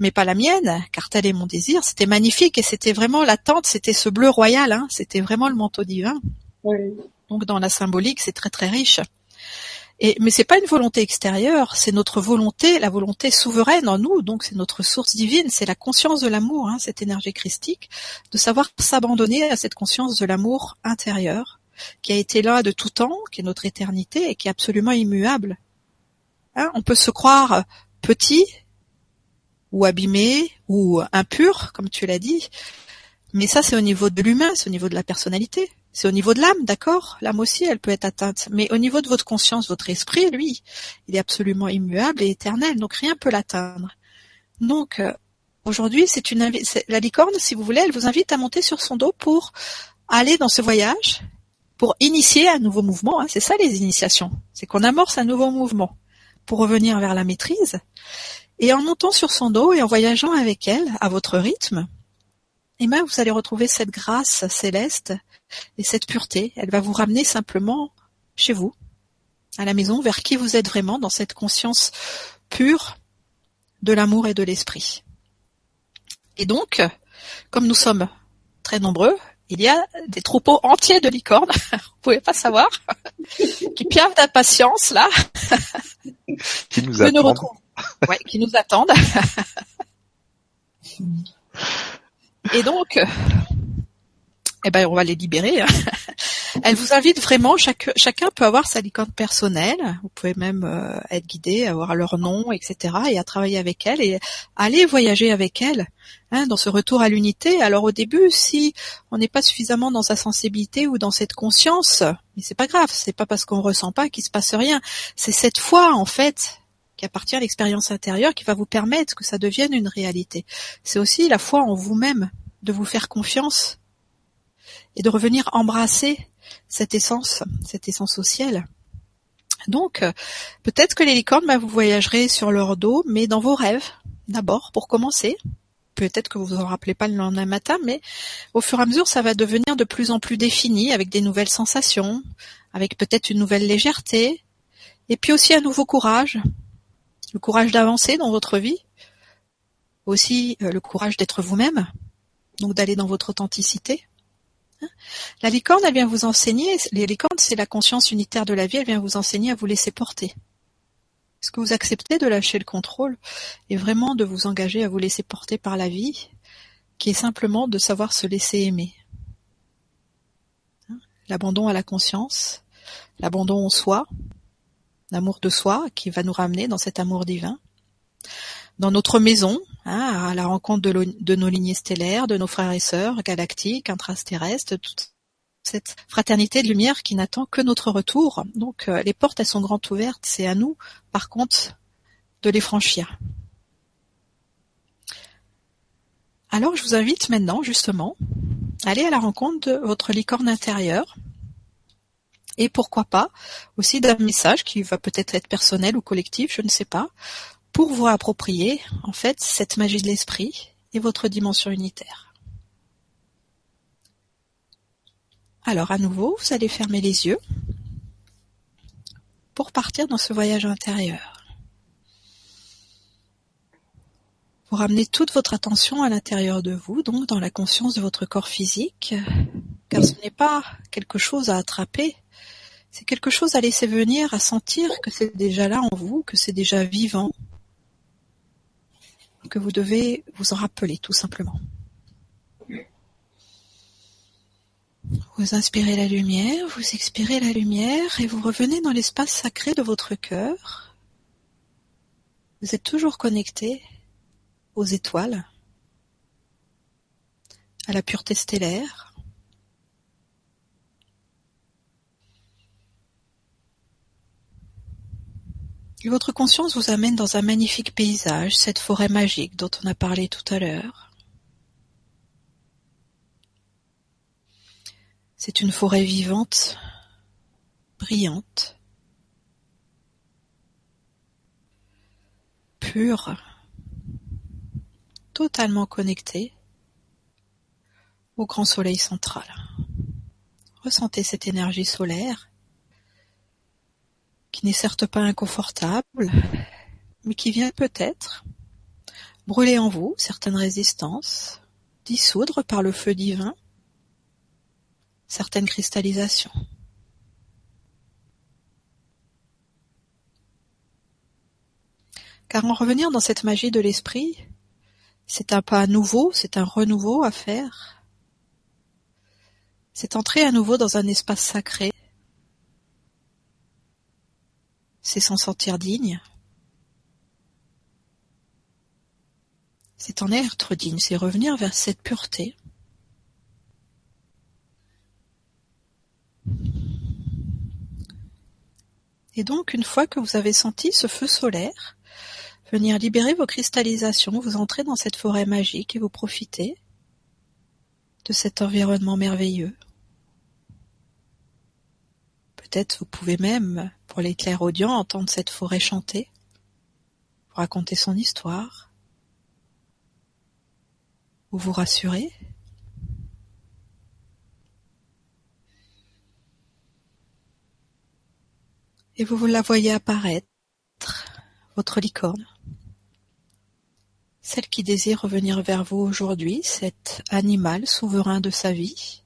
mais pas la mienne, car tel est mon désir. C'était magnifique et c'était vraiment l'attente, c'était ce bleu royal, hein, c'était vraiment le manteau divin. Donc dans la symbolique, c'est très très riche. Et, mais c'est pas une volonté extérieure, c'est notre volonté, la volonté souveraine en nous, donc c'est notre source divine, c'est la conscience de l'amour, hein, cette énergie christique, de savoir s'abandonner à cette conscience de l'amour intérieur, qui a été là de tout temps, qui est notre éternité et qui est absolument immuable. Hein, on peut se croire petit ou abîmé ou impur, comme tu l'as dit, mais ça c'est au niveau de l'humain, c'est au niveau de la personnalité. C'est au niveau de l'âme, d'accord? L'âme aussi, elle peut être atteinte. Mais au niveau de votre conscience, votre esprit, lui, il est absolument immuable et éternel. Donc rien peut l'atteindre. Donc euh, aujourd'hui, c'est la licorne, si vous voulez, elle vous invite à monter sur son dos pour aller dans ce voyage, pour initier un nouveau mouvement. Hein. C'est ça les initiations. C'est qu'on amorce un nouveau mouvement pour revenir vers la maîtrise. Et en montant sur son dos et en voyageant avec elle à votre rythme, eh bien, vous allez retrouver cette grâce céleste et cette pureté. Elle va vous ramener simplement chez vous, à la maison, vers qui vous êtes vraiment dans cette conscience pure de l'amour et de l'esprit. Et donc, comme nous sommes très nombreux, il y a des troupeaux entiers de licornes, [laughs] vous pouvez pas savoir, [laughs] qui piavent d'impatience là, [laughs] qui nous attendent, ouais, qui nous attendent. Et donc, eh ben, on va les libérer. Hein. [laughs] Elle vous invite vraiment, chacun peut avoir sa licorne personnelle. Vous pouvez même euh, être guidé, avoir leur nom, etc. et à travailler avec elle et aller voyager avec elle hein, dans ce retour à l'unité. Alors au début, si on n'est pas suffisamment dans sa sensibilité ou dans cette conscience, mais c'est pas grave, c'est pas parce qu'on ressent pas qu'il se passe rien. C'est cette foi, en fait, qui appartient à l'expérience intérieure qui va vous permettre que ça devienne une réalité. C'est aussi la foi en vous-même, de vous faire confiance et de revenir embrasser cette essence, cette essence au ciel. Donc, euh, peut-être que les licornes, bah, vous voyagerez sur leur dos, mais dans vos rêves, d'abord, pour commencer. Peut-être que vous vous en rappelez pas le lendemain matin, mais au fur et à mesure, ça va devenir de plus en plus défini, avec des nouvelles sensations, avec peut-être une nouvelle légèreté, et puis aussi un nouveau courage, le courage d'avancer dans votre vie, aussi euh, le courage d'être vous-même, donc d'aller dans votre authenticité. La licorne, elle vient vous enseigner, les licornes, c'est la conscience unitaire de la vie, elle vient vous enseigner à vous laisser porter. Est-ce que vous acceptez de lâcher le contrôle et vraiment de vous engager à vous laisser porter par la vie, qui est simplement de savoir se laisser aimer hein? L'abandon à la conscience, l'abandon au soi, l'amour de soi qui va nous ramener dans cet amour divin. Dans notre maison, Hein, à la rencontre de, nos lignées stellaires, de nos frères et sœurs galactiques, intraterrestres, toute cette fraternité de lumière qui n'attend que notre retour. Donc euh, les portes elles sont grandes ouvertes, c'est à nous par contre de les franchir. Alors je vous invite maintenant justement à aller à la rencontre de votre licorne intérieure et pourquoi pas aussi d'un message qui va peut-être être personnel ou collectif, je ne sais pas, pour vous approprier en fait cette magie de l'esprit et votre dimension unitaire. Alors à nouveau, vous allez fermer les yeux pour partir dans ce voyage intérieur. Vous ramenez toute votre attention à l'intérieur de vous, donc dans la conscience de votre corps physique, car ce n'est pas quelque chose à attraper, c'est quelque chose à laisser venir, à sentir que c'est déjà là en vous, que c'est déjà vivant, que vous devez vous en rappeler tout simplement. Vous inspirez la lumière, vous expirez la lumière et vous revenez dans l'espace sacré de votre cœur. Vous êtes toujours connecté aux étoiles, à la pureté stellaire, votre conscience vous amène dans un magnifique paysage, cette forêt magique dont on a parlé tout à l'heure. C'est une forêt vivante, brillante, pure, totalement connectée au grand soleil central. Ressentez cette énergie solaire qui n'est certes pas inconfortable, mais qui vient peut-être brûler en vous certaines résistances, dissoudre par le feu divin certaines cristallisations. Car en revenir dans cette magie de l'esprit, c'est un pas nouveau, c'est un renouveau à faire. C'est entrer à nouveau dans un espace sacré, c'est s'en sentir digne. C'est en être digne, c'est revenir vers cette pureté. Et donc, une fois que vous avez senti ce feu solaire, venir libérer vos cristallisations, vous entrez dans cette forêt magique et vous profitez de cet environnement merveilleux. Peut-être vous pouvez même, pour les clairs audients, entendre cette forêt chanter. vous raconter son histoire, ou vous rassurer. Et vous la voyez apparaître, votre licorne, celle qui désire revenir vers vous aujourd'hui, cet animal souverain de sa vie.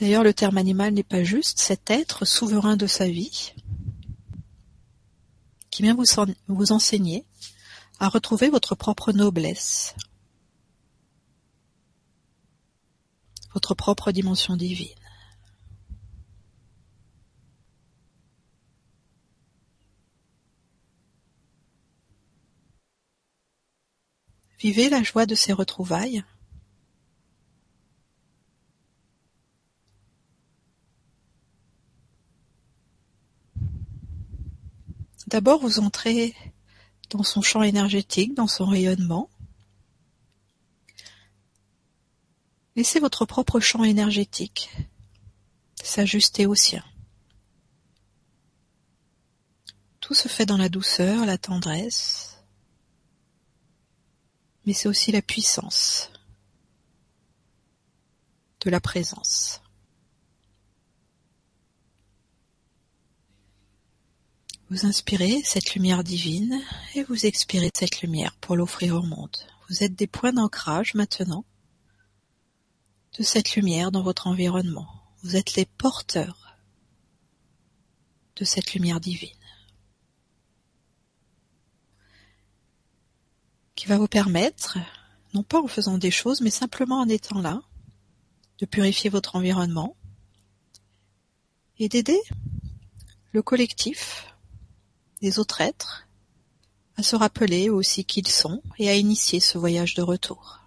D'ailleurs, le terme animal n'est pas juste, cet être souverain de sa vie, qui vient vous, enseigner à retrouver votre propre noblesse, votre propre dimension divine. Vivez la joie de ces retrouvailles. D'abord, vous entrez dans son champ énergétique, dans son rayonnement. Laissez votre propre champ énergétique s'ajuster au sien. Tout se fait dans la douceur, la tendresse, mais c'est aussi la puissance de la présence. Vous inspirez cette lumière divine et vous expirez cette lumière pour l'offrir au monde. Vous êtes des points d'ancrage maintenant de cette lumière dans votre environnement. Vous êtes les porteurs de cette lumière divine. qui va vous permettre, non pas en faisant des choses, mais simplement en étant là, de purifier votre environnement et d'aider le collectif, les autres êtres, à se rappeler aussi qui ils sont et à initier ce voyage de retour.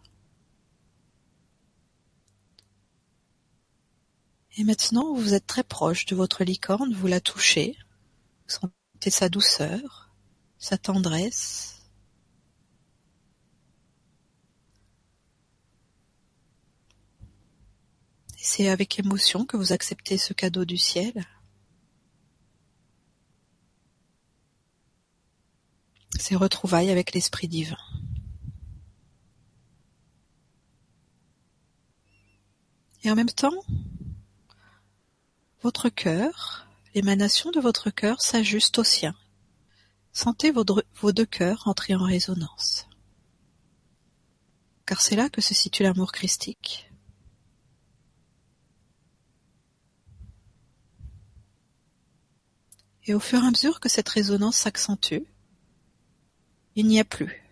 Et maintenant, vous êtes très proche de votre licorne, vous la touchez, vous sentez sa douceur, sa tendresse, c'est avec émotion que vous acceptez ce cadeau du ciel. Ces retrouvailles avec l'Esprit divin. Et en même temps, votre cœur, l'émanation de votre cœur s'ajuste au sien. Sentez vos deux cœurs entrer en résonance. Car c'est là que se situe l'amour christique. Et au fur et à mesure que cette résonance s'accentue, il n'y a plus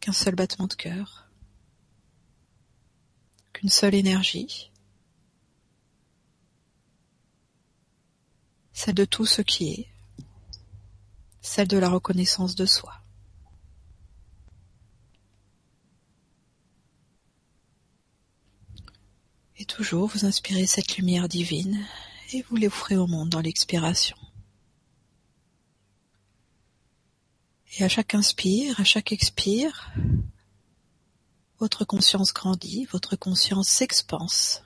qu'un seul battement de cœur, qu'une seule énergie, celle de tout ce qui est, celle de la reconnaissance de soi. Et toujours vous inspirez cette lumière divine et vous l'offrez au monde dans l'expiration. Et à chaque inspire, à chaque expire, votre conscience grandit, votre conscience s'expanse.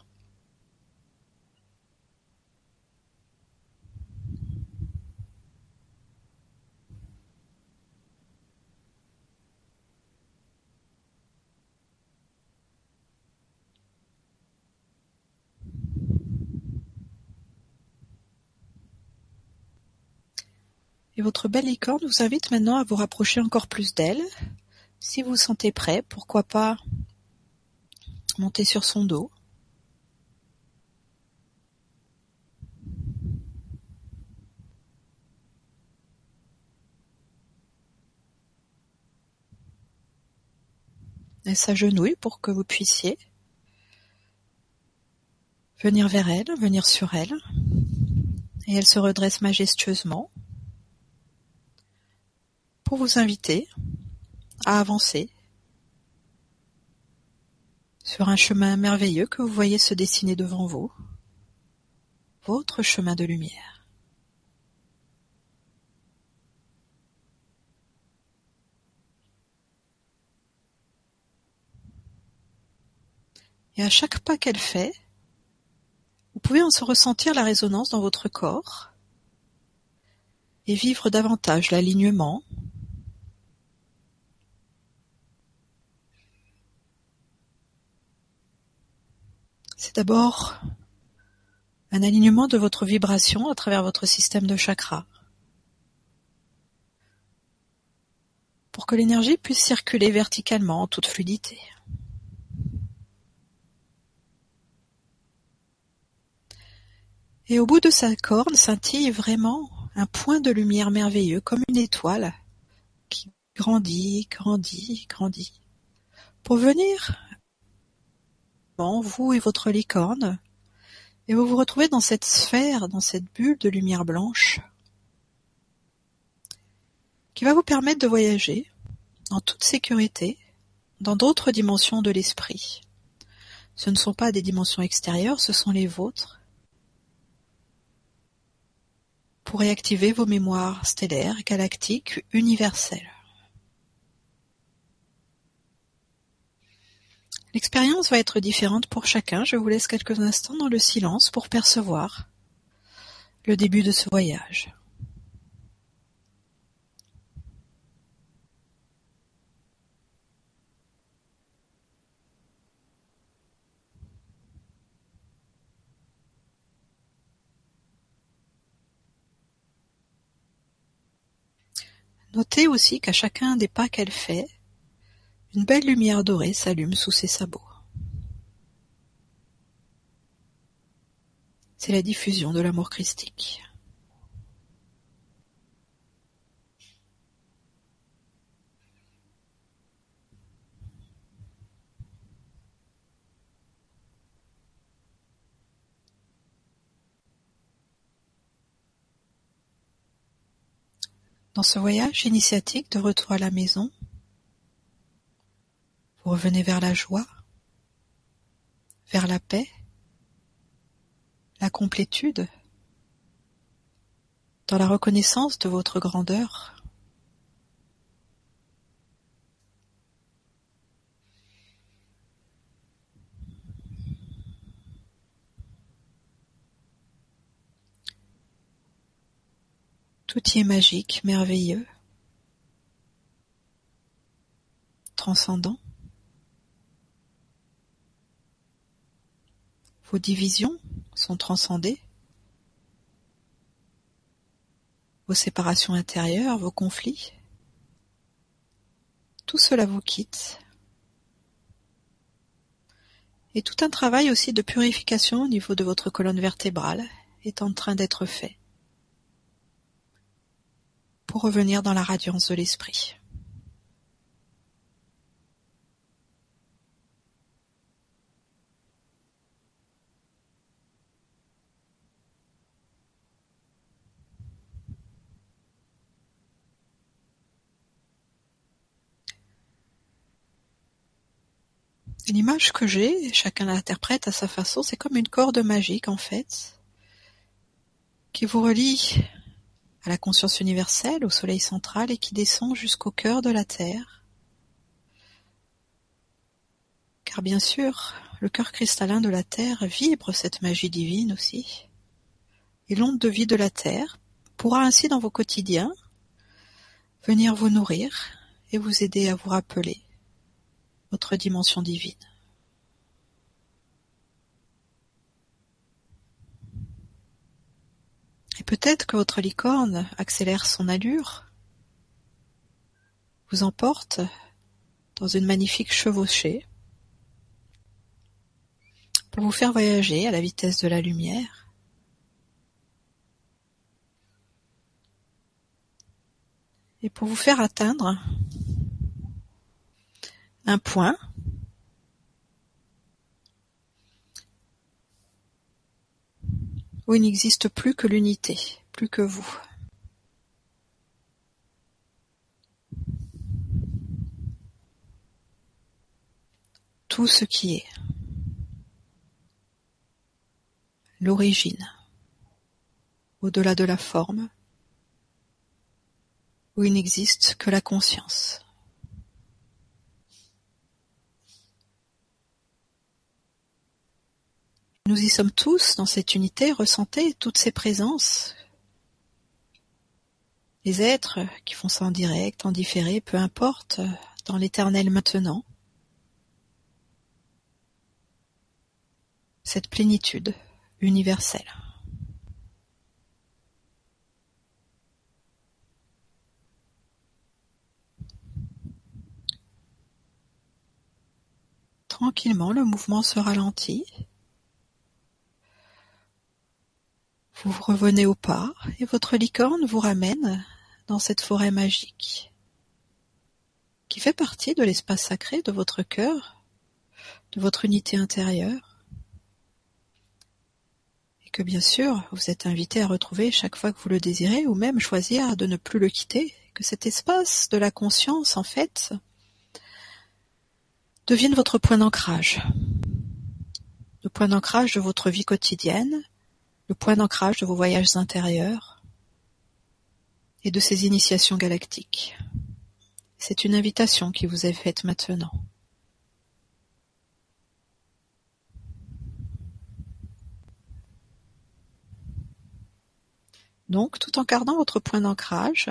Et votre belle licorne vous invite maintenant à vous rapprocher encore plus d'elle. Si vous vous sentez prêt, pourquoi pas monter sur son dos. Elle s'agenouille pour que vous puissiez venir vers elle, venir sur elle. Et elle se redresse majestueusement pour vous inviter à avancer sur un chemin merveilleux que vous voyez se dessiner devant vous, votre chemin de lumière. Et à chaque pas qu'elle fait, vous pouvez en se ressentir la résonance dans votre corps et vivre davantage l'alignement c'est d'abord un alignement de votre vibration à travers votre système de chakras. Pour que l'énergie puisse circuler verticalement en toute fluidité. Et au bout de sa corne scintille vraiment un point de lumière merveilleux, comme une étoile, qui grandit, grandit, grandit, pour venir vous et votre licorne, et vous vous retrouvez dans cette sphère, dans cette bulle de lumière blanche, qui va vous permettre de voyager en toute sécurité dans d'autres dimensions de l'esprit. Ce ne sont pas des dimensions extérieures, ce sont les vôtres, pour réactiver vos mémoires stellaires, galactiques, universelles. L'expérience va être différente pour chacun, je vous laisse quelques instants dans le silence pour percevoir le début de ce voyage. Notez aussi qu'à chacun des pas qu'elle fait, une belle lumière dorée s'allume sous ses sabots. C'est la diffusion de l'amour christique. Dans ce voyage initiatique de retour à la maison, revenez vers la joie, vers la paix, la complétude, dans la reconnaissance de votre grandeur. Tout y est magique, merveilleux, transcendant. Vos divisions sont transcendées, vos séparations intérieures, vos conflits, tout cela vous quitte. Et tout un travail aussi de purification au niveau de votre colonne vertébrale est en train d'être fait pour revenir dans la radiance de l'esprit. L'image que j'ai, chacun l'interprète à sa façon, c'est comme une corde magique en fait, qui vous relie à la conscience universelle, au soleil central et qui descend jusqu'au cœur de la Terre. Car bien sûr, le cœur cristallin de la Terre vibre cette magie divine aussi. Et l'onde de vie de la Terre pourra ainsi dans vos quotidiens venir vous nourrir et vous aider à vous rappeler votre dimension divine. Et peut-être que votre licorne accélère son allure, vous emporte dans une magnifique chevauchée pour vous faire voyager à la vitesse de la lumière. Et pour vous faire atteindre un point où il n'existe plus que l'unité, plus que vous. Tout ce qui est l'origine, au-delà de la forme, où il n'existe que la conscience. Nous y sommes tous dans cette unité, ressentez toutes ces présences les êtres qui font ça en direct, en différé, peu importe, dans l'éternel maintenant. Cette plénitude universelle. Tranquillement, le mouvement se ralentit. Vous revenez au pas et votre licorne vous ramène dans cette forêt magique qui fait partie de l'espace sacré de votre cœur, de votre unité intérieure. Et que bien sûr vous êtes invité à retrouver chaque fois que vous le désirez ou même choisir de ne plus le quitter, que cet espace de la conscience en fait devienne votre point d'ancrage, le point d'ancrage de votre vie quotidienne, le point d'ancrage de vos voyages intérieurs et de ces initiations galactiques. C'est une invitation qui vous est faite maintenant. Donc, tout en gardant votre point d'ancrage,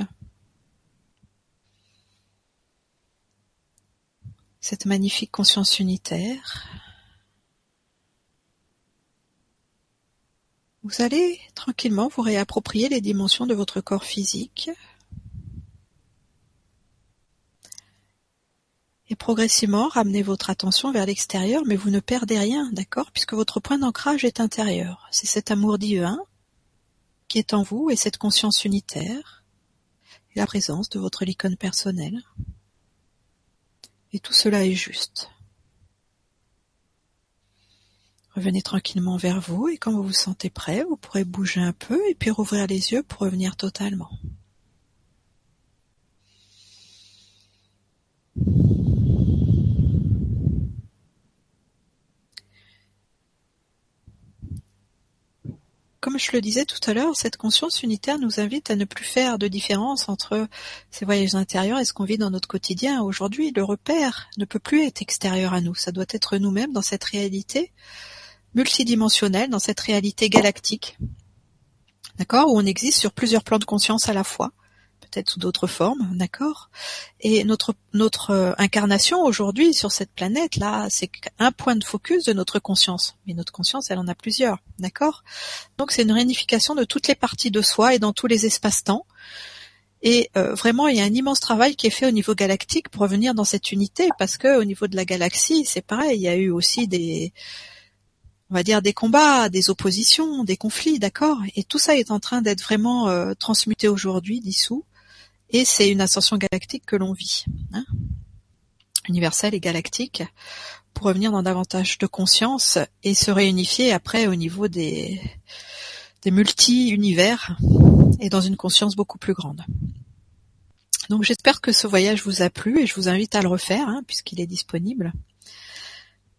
cette magnifique conscience unitaire, Vous allez tranquillement vous réapproprier les dimensions de votre corps physique et progressivement ramener votre attention vers l'extérieur, mais vous ne perdez rien, d'accord? Puisque votre point d'ancrage est intérieur. C'est cet amour divin qui est en vous et cette conscience unitaire et la présence de votre icône personnelle. Et tout cela est juste. Revenez tranquillement vers vous et quand vous vous sentez prêt, vous pourrez bouger un peu et puis rouvrir les yeux pour revenir totalement. Comme je le disais tout à l'heure, cette conscience unitaire nous invite à ne plus faire de différence entre ces voyages intérieurs et ce qu'on vit dans notre quotidien. Aujourd'hui, le repère ne peut plus être extérieur à nous, ça doit être nous-mêmes dans cette réalité multidimensionnelle, dans cette réalité galactique, d'accord, où on existe sur plusieurs plans de conscience à la fois, peut-être sous d'autres formes, d'accord? Et notre notre euh, incarnation aujourd'hui sur cette planète là, c'est un point de focus de notre conscience. Mais notre conscience, elle en a plusieurs, d'accord? Donc c'est une réunification de toutes les parties de soi et dans tous les espaces-temps. Et euh, vraiment, il y a un immense travail qui est fait au niveau galactique pour revenir dans cette unité, parce que au niveau de la galaxie, c'est pareil. Il y a eu aussi des on va dire des combats, des oppositions, des conflits, d'accord? Et tout ça est en train d'être vraiment euh, transmuté aujourd'hui, dissous, et c'est une ascension galactique que l'on vit, hein. Universelle et galactique, pour revenir dans davantage de conscience et se réunifier après au niveau des, des multi-univers et dans une conscience beaucoup plus grande. Donc j'espère que ce voyage vous a plu et je vous invite à le refaire hein, puisqu'il est disponible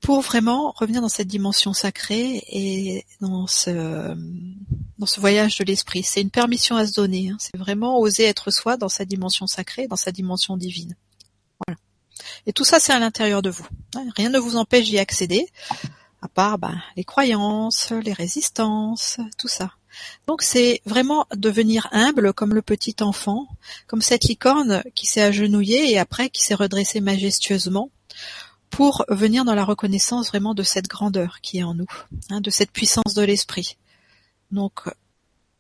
pour vraiment revenir dans cette dimension sacrée et dans ce dans ce voyage de l'esprit. C'est une permission à se donner. Hein. C'est vraiment oser être soi dans sa dimension sacrée, dans sa dimension divine. Voilà. Et tout ça, c'est à l'intérieur de vous. Hein. Rien ne vous empêche d'y accéder, à part ben, les croyances, les résistances, tout ça. Donc c'est vraiment devenir humble comme le petit enfant, comme cette licorne qui s'est agenouillée et après qui s'est redressée majestueusement pour venir dans la reconnaissance vraiment de cette grandeur qui est en nous, hein, de cette puissance de l'esprit. Donc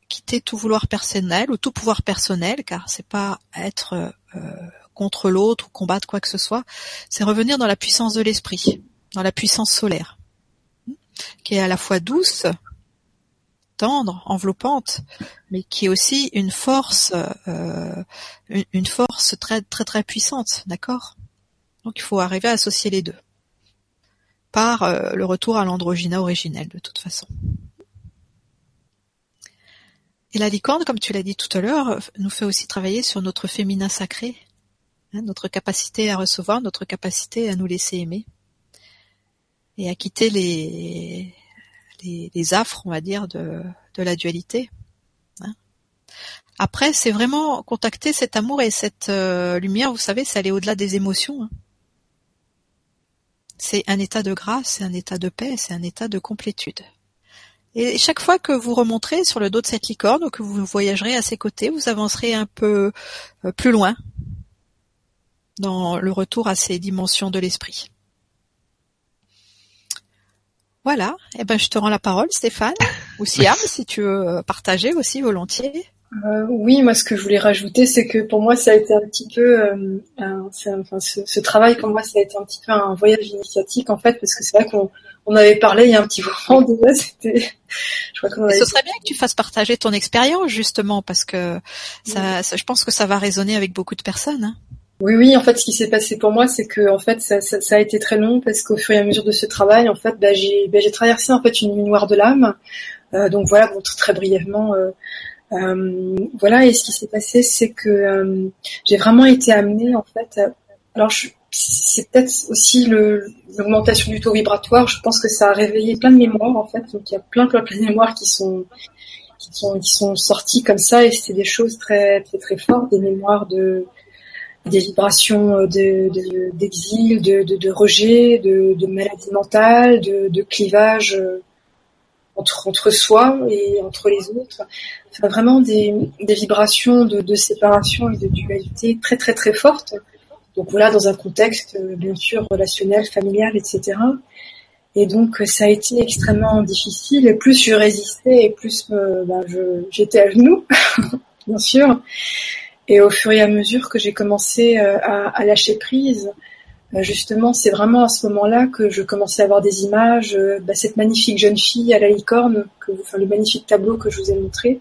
quitter tout vouloir personnel ou tout pouvoir personnel, car c'est pas être euh, contre l'autre ou combattre quoi que ce soit, c'est revenir dans la puissance de l'esprit, dans la puissance solaire, qui est à la fois douce, tendre, enveloppante, mais qui est aussi une force, euh, une force très très très puissante, d'accord? Donc il faut arriver à associer les deux par euh, le retour à l'androgyna originel de toute façon. Et la licorne, comme tu l'as dit tout à l'heure, nous fait aussi travailler sur notre féminin sacré, hein, notre capacité à recevoir, notre capacité à nous laisser aimer et à quitter les, affres, on va dire, de, de la dualité. Hein. Après, c'est vraiment contacter cet amour et cette euh, lumière, vous savez, c'est aller au-delà des émotions. Hein. C'est un état de grâce, c'est un état de paix, c'est un état de complétude. Et chaque fois que vous remonterez sur le dos de cette licorne ou que vous voyagerez à ses côtés, vous avancerez un peu euh, plus loin dans le retour à ces dimensions de l'esprit. Voilà. Eh ben, je te rends la parole, Stéphane, ou Siam, [laughs] si tu veux euh, partager aussi volontiers. Euh, oui, moi, ce que je voulais rajouter, c'est que pour moi, ça a été un petit peu, euh, un, enfin, ce, ce, travail pour moi, ça a été un petit peu un voyage initiatique en fait, parce que c'est vrai qu'on on avait parlé il y a un petit [laughs] moment déjà. C'était, je crois qu'on avait... Ce serait bien que tu fasses partager ton expérience justement, parce que ça, ça, je pense que ça va résonner avec beaucoup de personnes. Hein. Oui, oui. En fait, ce qui s'est passé pour moi, c'est que en fait, ça, ça, ça, a été très long parce qu'au fur et à mesure de ce travail, en fait, bah, j'ai bah, traversé en fait une nuit noire de l'âme. Euh, donc voilà, bon, très, brièvement. Euh, voilà, et ce qui s'est passé, c'est que euh, j'ai vraiment été amenée en fait. alors, c'est peut-être aussi l'augmentation du taux vibratoire. Je pense que ça a réveillé plein de mémoires en fait. Donc il y a plein, plein, plein de mémoires qui sont qui sont qui sont sorties comme ça, et c'était des choses très, très, très fortes, des mémoires de des vibrations euh, d'exil, de, de, de, rejet, de, de maladie mentale, de, de clivage euh, entre, soi et entre les autres. Enfin, vraiment des, vibrations de, séparation et de dualité très très très fortes. Donc voilà, dans un contexte euh, bien sûr relationnel, familial, etc. Et donc ça a été extrêmement difficile. Et plus je résistais, et plus euh, ben, j'étais à genoux, [laughs] bien sûr. Et au fur et à mesure que j'ai commencé euh, à, lâcher prise, euh, justement, c'est vraiment à ce moment-là que je commençais à avoir des images. Euh, bah, cette magnifique jeune fille à la licorne, que, enfin le magnifique tableau que je vous ai montré,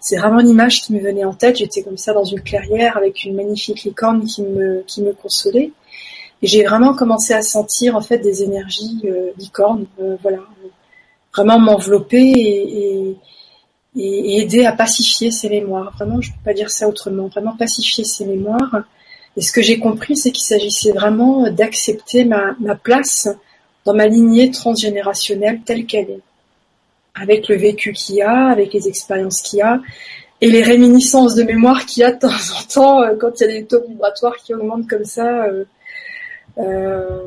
c'est vraiment une image qui me venait en tête. J'étais comme ça dans une clairière avec une magnifique licorne qui me qui me consolait. Et j'ai vraiment commencé à sentir en fait des énergies euh, licornes, voilà, vraiment m'envelopper et, et, aider à pacifier ses mémoires. Vraiment, je peux pas dire ça autrement. Vraiment pacifier ses mémoires. Et ce que j'ai compris, c'est qu'il s'agissait vraiment d'accepter ma, place dans ma lignée transgénérationnelle telle qu'elle est. Avec le vécu qu'il y a, avec les expériences qu'il y a, et les réminiscences de mémoire qu'il y a de temps en temps euh, quand il y a des taux vibratoires qui augmentent comme ça. Euh, euh,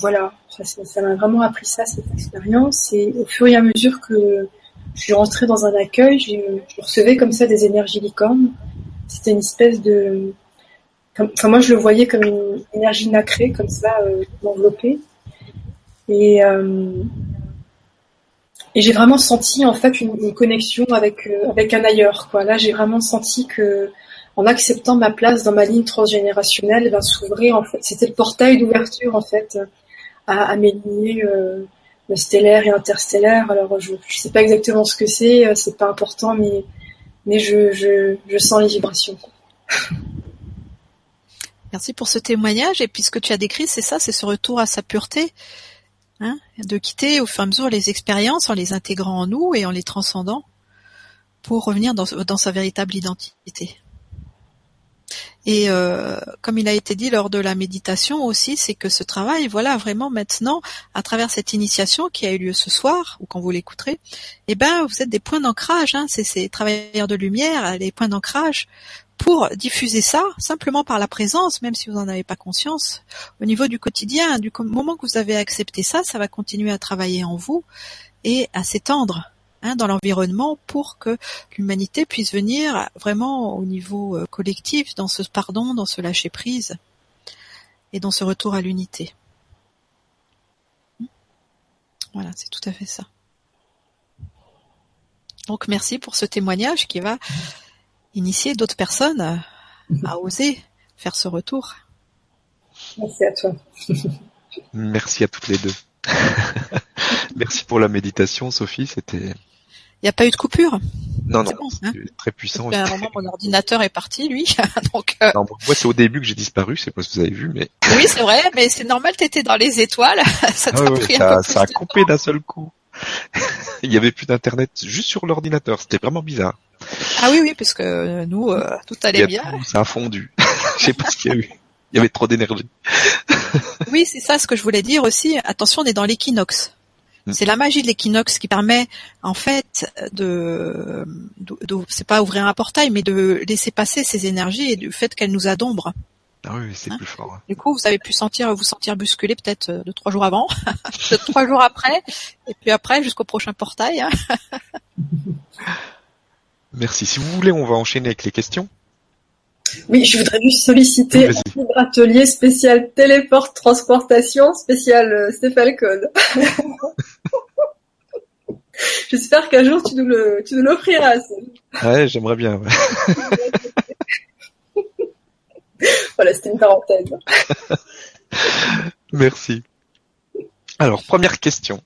voilà, ça m'a vraiment appris ça, cette expérience. Et au fur et à mesure que je suis rentrée dans un accueil, je, recevais comme ça des énergies licornes. C'était une espèce de... enfin moi je le voyais comme une énergie nacrée, comme ça, euh, enveloppée. Et, euh, et j'ai vraiment senti en fait une, connexion avec, euh, avec un ailleurs. Là j'ai vraiment senti que en acceptant ma place dans ma ligne transgénérationnelle, ben, s'ouvrir en fait, c'était le portail d'ouverture en fait à, mes lignées euh, stellaire et interstellaire. Alors je ne sais pas exactement ce que c'est, c'est pas important, mais je sens les vibrations. [laughs] Merci pour ce témoignage. Et puis ce que tu as décrit, c'est ça, c'est ce retour à sa pureté, hein, de quitter au fur et à mesure les expériences en les intégrant en nous et en les transcendant pour revenir dans, sa véritable identité. Et euh, comme il a été dit lors de la méditation aussi, c'est que ce travail, voilà, vraiment maintenant, à travers cette initiation qui a eu lieu ce soir, ou quand vous l'écouterez, eh ben, vous êtes des points d'ancrage, hein, c'est ces travailleurs de lumière, les points d'ancrage pour diffuser ça simplement par la présence, même si vous n'en avez pas conscience, au niveau du quotidien, du moment que vous avez accepté ça, ça va continuer à travailler en vous et à s'étendre Hein, dans l'environnement pour que l'humanité puisse venir vraiment au niveau euh, collectif dans ce pardon, dans ce lâcher prise et dans ce retour à l'unité. Voilà, c'est tout à fait ça. Donc merci pour ce témoignage qui va initier d'autres personnes [laughs] à oser faire ce retour. Merci à toi. [laughs] Merci à toutes les deux. [laughs] Merci pour la méditation, Sophie. C'était il n'y a pas eu de coupure? Non, non, hein très puissant. À un moment, mon ordinateur est parti, lui. Donc, euh... non, moi, c'est au début que j'ai disparu, c'est pas ce que vous avez vu, mais... oui, c'est vrai, mais c'est normal, t'étais dans les étoiles. ça, ah, ouais, ça, ça a coupé d'un seul coup. Il y avait plus d'internet juste sur l'ordinateur, c'était vraiment bizarre. Ah oui, oui, parce que nous, euh, tout allait bien. ça a fondu. [laughs] Je sais pas ce qu'il y a eu. Il y avait trop d'énergie. [laughs] oui, c'est ça ce que je voulais dire aussi. Attention, on est dans l'équinoxe. Mm. C'est la magie de l'équinoxe qui permet en fait de, de, c'est pas ouvrir un portail, mais de laisser passer ces énergies et du fait qu'elles nous adombrent. Ah oui, c'est Hein plus fort. hein. Du coup, vous avez pu sentir vous sentir bousculé peut-être euh, de trois jours avant, [laughs] de trois jours après, et puis après jusqu'au prochain portail. hein. Merci. Si vous voulez, on va enchaîner avec les questions. Oui, je voudrais juste solliciter un libre atelier spécial téléport transportation spécial euh, Code. [laughs] J'espère qu'un jour tu nous le tu nous l'offriras. Ouais, j'aimerais bien. ouais. [laughs] Voilà, c'était une parenthèse. [laughs] Merci. Alors, première question.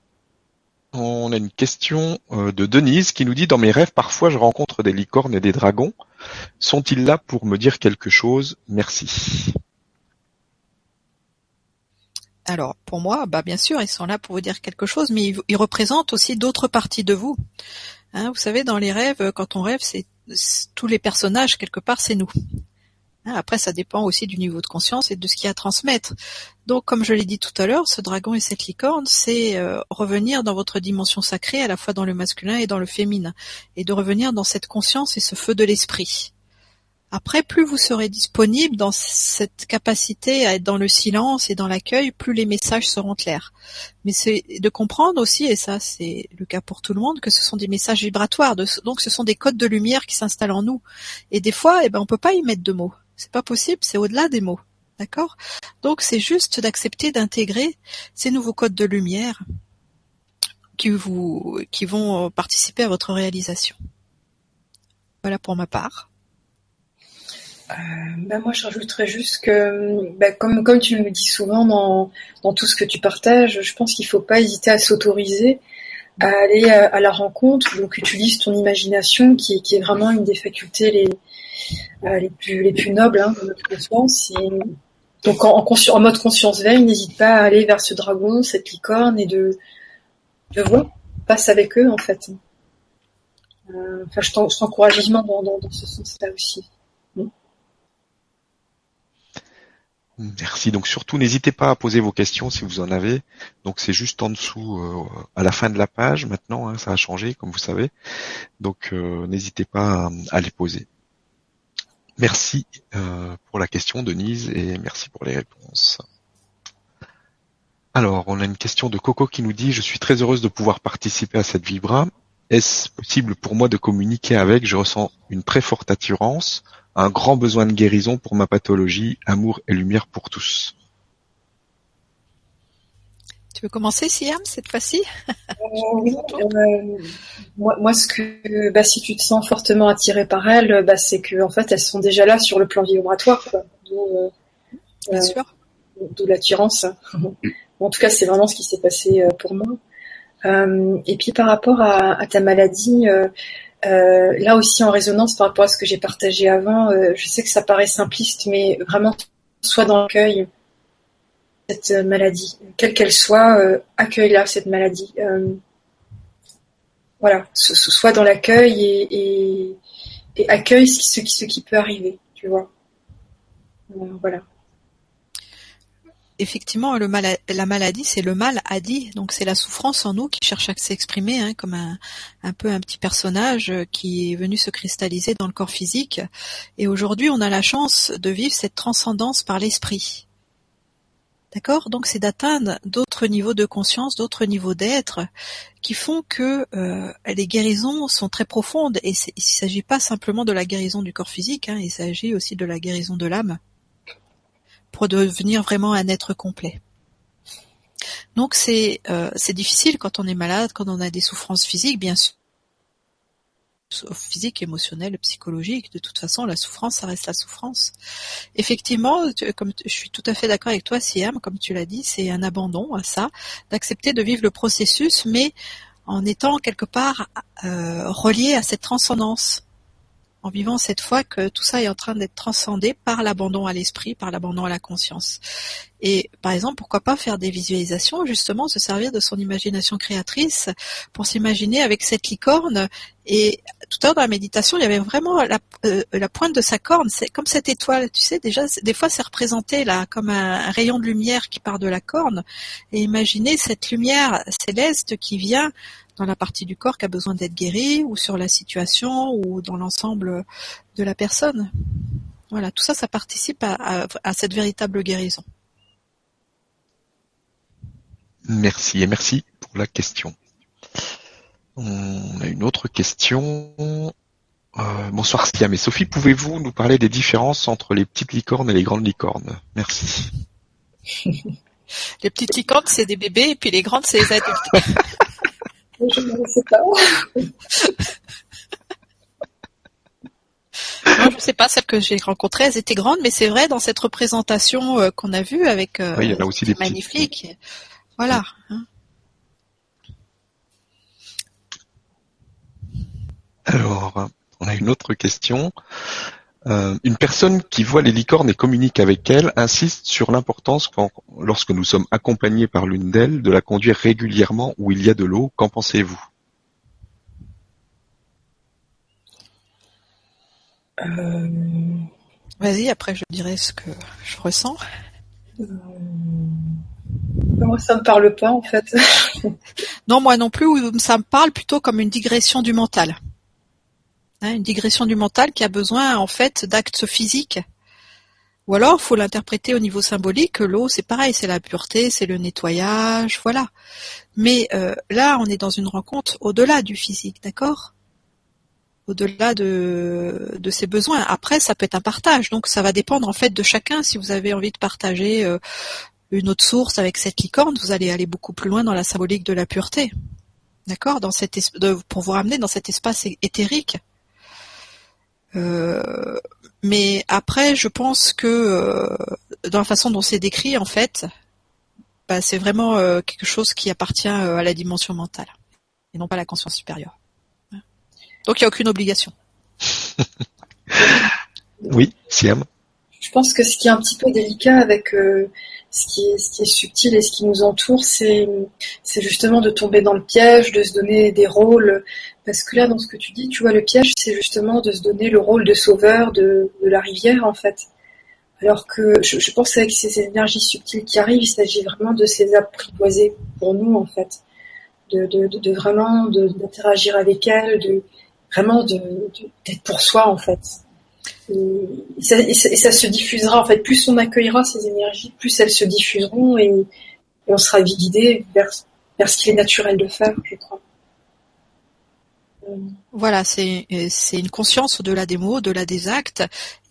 On a une question euh, de Denise qui nous dit Dans mes rêves, parfois je rencontre des licornes et des dragons. Sont-ils là pour me dire quelque chose? Merci. Alors, pour moi, bah bien sûr, ils sont là pour vous dire quelque chose, mais ils, représentent aussi d'autres parties de vous. Hein, vous savez, dans les rêves, quand on rêve, c'est- tous les personnages quelque part, c'est nous. Hein, après, ça dépend aussi du niveau de conscience et de ce qu'il y a à transmettre. Donc, comme je l'ai dit tout à l'heure, ce dragon et cette licorne, c'est euh, revenir dans votre dimension sacrée, à la fois dans le masculin et dans le féminin, et de revenir dans cette conscience et ce feu de l'esprit. Après, plus vous serez disponible dans cette capacité à être dans le silence et dans l'accueil, plus les messages seront clairs. Mais c'est de comprendre aussi, et ça c'est le cas pour tout le monde, que ce sont des messages vibratoires, donc ce sont des codes de lumière qui s'installent en nous. Et des fois, eh ben, on peut pas y mettre de mots. C'est pas possible, c'est au-delà des mots. D'accord? Donc c'est juste d'accepter d'intégrer ces nouveaux codes de lumière qui vont participer à votre réalisation. Voilà pour ma part. Ben moi, je rajouterais juste que, ben, comme, comme tu me dis souvent dans, dans tout ce que tu partages, je pense qu'il faut pas hésiter à s'autoriser à aller à, à la rencontre. Donc, utilise ton imagination, qui, est vraiment une des facultés les, euh, les plus les plus nobles hein, de notre conscience. Donc, en, mode conscience veille, n'hésite pas à aller vers ce dragon, cette licorne, et de de voir, passe avec eux en fait. Euh, Enfin, je t'en- je t'encourage vivement dans, dans, dans ce sens-là aussi. Merci. Donc surtout, n'hésitez pas à poser vos questions si vous en avez. Donc c'est juste en dessous, euh, à la fin de la page maintenant. hein, ça a changé, comme vous savez. Donc euh, n'hésitez pas à, les poser. Merci euh, pour la question, Denise, et merci pour les réponses. Alors, on a une question de Coco qui nous dit Je suis très heureuse de pouvoir participer à cette vibra. Est-ce possible pour moi de communiquer avec? Je ressens une très forte attirance, un grand besoin de guérison pour ma pathologie, amour et lumière pour tous. Tu veux commencer, Siam, cette fois-ci? Oui, euh, moi, moi, ce que, bah, si tu te sens fortement attiré par elles, bah, c'est que en fait, elles sont déjà là sur le plan vibratoire. D'où, euh, Bien euh, sûr. d'où l'attirance. [laughs] en tout cas, c'est vraiment ce qui s'est passé euh, pour moi. Euh, et puis par rapport à, à ta maladie, euh, là aussi en résonance par rapport à ce que j'ai partagé avant, euh, je sais que ça paraît simpliste, mais vraiment, sois dans l'accueil cette euh, maladie, quelle qu'elle soit, accueille-la cette maladie. Voilà, so- so- sois dans l'accueil et, accueille ce qui, peut arriver, tu vois. Voilà. Effectivement, la maladie, c'est le mal à dit, donc c'est la souffrance en nous qui cherche à s'exprimer, hein, comme un, peu un petit personnage qui est venu se cristalliser dans le corps physique. Et aujourd'hui, on a la chance de vivre cette transcendance par l'esprit. D'accord? Donc c'est d'atteindre d'autres niveaux de conscience, d'autres niveaux d'être, qui font que euh, les guérisons sont très profondes. Et il ne s'agit pas simplement de la guérison du corps physique, hein, il s'agit aussi de la guérison de l'âme, pour devenir vraiment un être complet. Donc c'est euh, difficile quand on est malade, quand on a des souffrances physiques, bien sûr physique, émotionnelle, psychologique. De toute façon, la souffrance, ça reste la souffrance. Effectivement, comme je suis tout à fait d'accord avec toi, Siam, comme tu l'as dit, c'est un abandon à ça, d'accepter de vivre le processus, mais en étant quelque part euh, relié à cette transcendance, en vivant cette fois que tout ça est en train d'être transcendé par l'abandon à l'esprit, par l'abandon à la conscience. Et par exemple, pourquoi pas faire des visualisations, justement, se servir de son imagination créatrice pour s'imaginer avec cette licorne. Et tout à l'heure dans la méditation, il y avait vraiment la, euh, la pointe de sa corne, c'est comme cette étoile, tu sais, déjà, des fois c'est représenté là comme un, un rayon de lumière qui part de la corne. Et imaginez cette lumière céleste qui vient dans la partie du corps qui a besoin d'être guérie, ou sur la situation, ou dans l'ensemble de la personne. Voilà, tout ça, ça participe à, cette véritable guérison. Merci et merci pour la question. On a une autre question. Euh, bonsoir Siam et Sophie, pouvez-vous nous parler des différences entre les petites licornes et les grandes licornes? Merci. [laughs] les petites licornes, c'est des bébés et puis les grandes, c'est les adultes. [laughs] Je ne sais pas. [laughs] non, je sais pas, celles que j'ai rencontrées, elles étaient grandes, mais c'est vrai, dans cette représentation euh, qu'on a vue avec euh, oui, il y en a aussi des magnifique. Voilà. Hein. Alors, on a une autre question. Euh, une personne qui voit les licornes et communique avec elles insiste sur l'importance, lorsque nous sommes accompagnés par l'une d'elles, de la conduire régulièrement où il y a de l'eau. Qu'en pensez-vous? Euh, Vas-y, après je dirai ce que je ressens. Euh... Moi, ça me parle pas en fait. [laughs] non, moi non plus. Ça me parle plutôt comme une digression du mental. Hein, une digression du mental qui a besoin en fait d'actes physiques. Ou alors, faut l'interpréter au niveau symbolique. L'eau, c'est pareil, c'est la pureté, c'est le nettoyage, voilà. Mais euh, là, on est dans une rencontre au-delà du physique, d'accord? Au-delà de, de ses besoins. Après, ça peut être un partage, donc ça va dépendre en fait de chacun. Si vous avez envie de partager euh, une autre source avec cette licorne, vous allez aller beaucoup plus loin dans la symbolique de la pureté, d'accord, dans pour vous ramener dans cet espace éthérique. Euh, mais après, je pense que euh, dans la façon dont c'est décrit, en fait, bah, c'est vraiment quelque chose qui appartient à la dimension mentale et non pas à la conscience supérieure. Donc il n'y a aucune obligation. [laughs] oui, Siam. Je pense que ce qui est un petit peu délicat avec euh, ce, qui est, ce qui est subtil et ce qui nous entoure, c'est, justement de tomber dans le piège, de se donner des rôles. Parce que là, dans ce que tu dis, tu vois, le piège, c'est justement de se donner le rôle de sauveur de, de la rivière, en fait. Alors que je, je pense qu'avec ces énergies subtiles qui arrivent, il s'agit vraiment de ces apprivoiser pour nous, en fait. De, de, de, de vraiment d'interagir avec elles, de, vraiment d'être pour soi en fait. Et ça, se diffusera en fait. Plus on accueillera ces énergies, plus elles se diffuseront et, on sera guidé vers, ce qu'il est naturel de faire, je crois. Voilà, c'est une conscience au-delà des mots, au-delà des actes.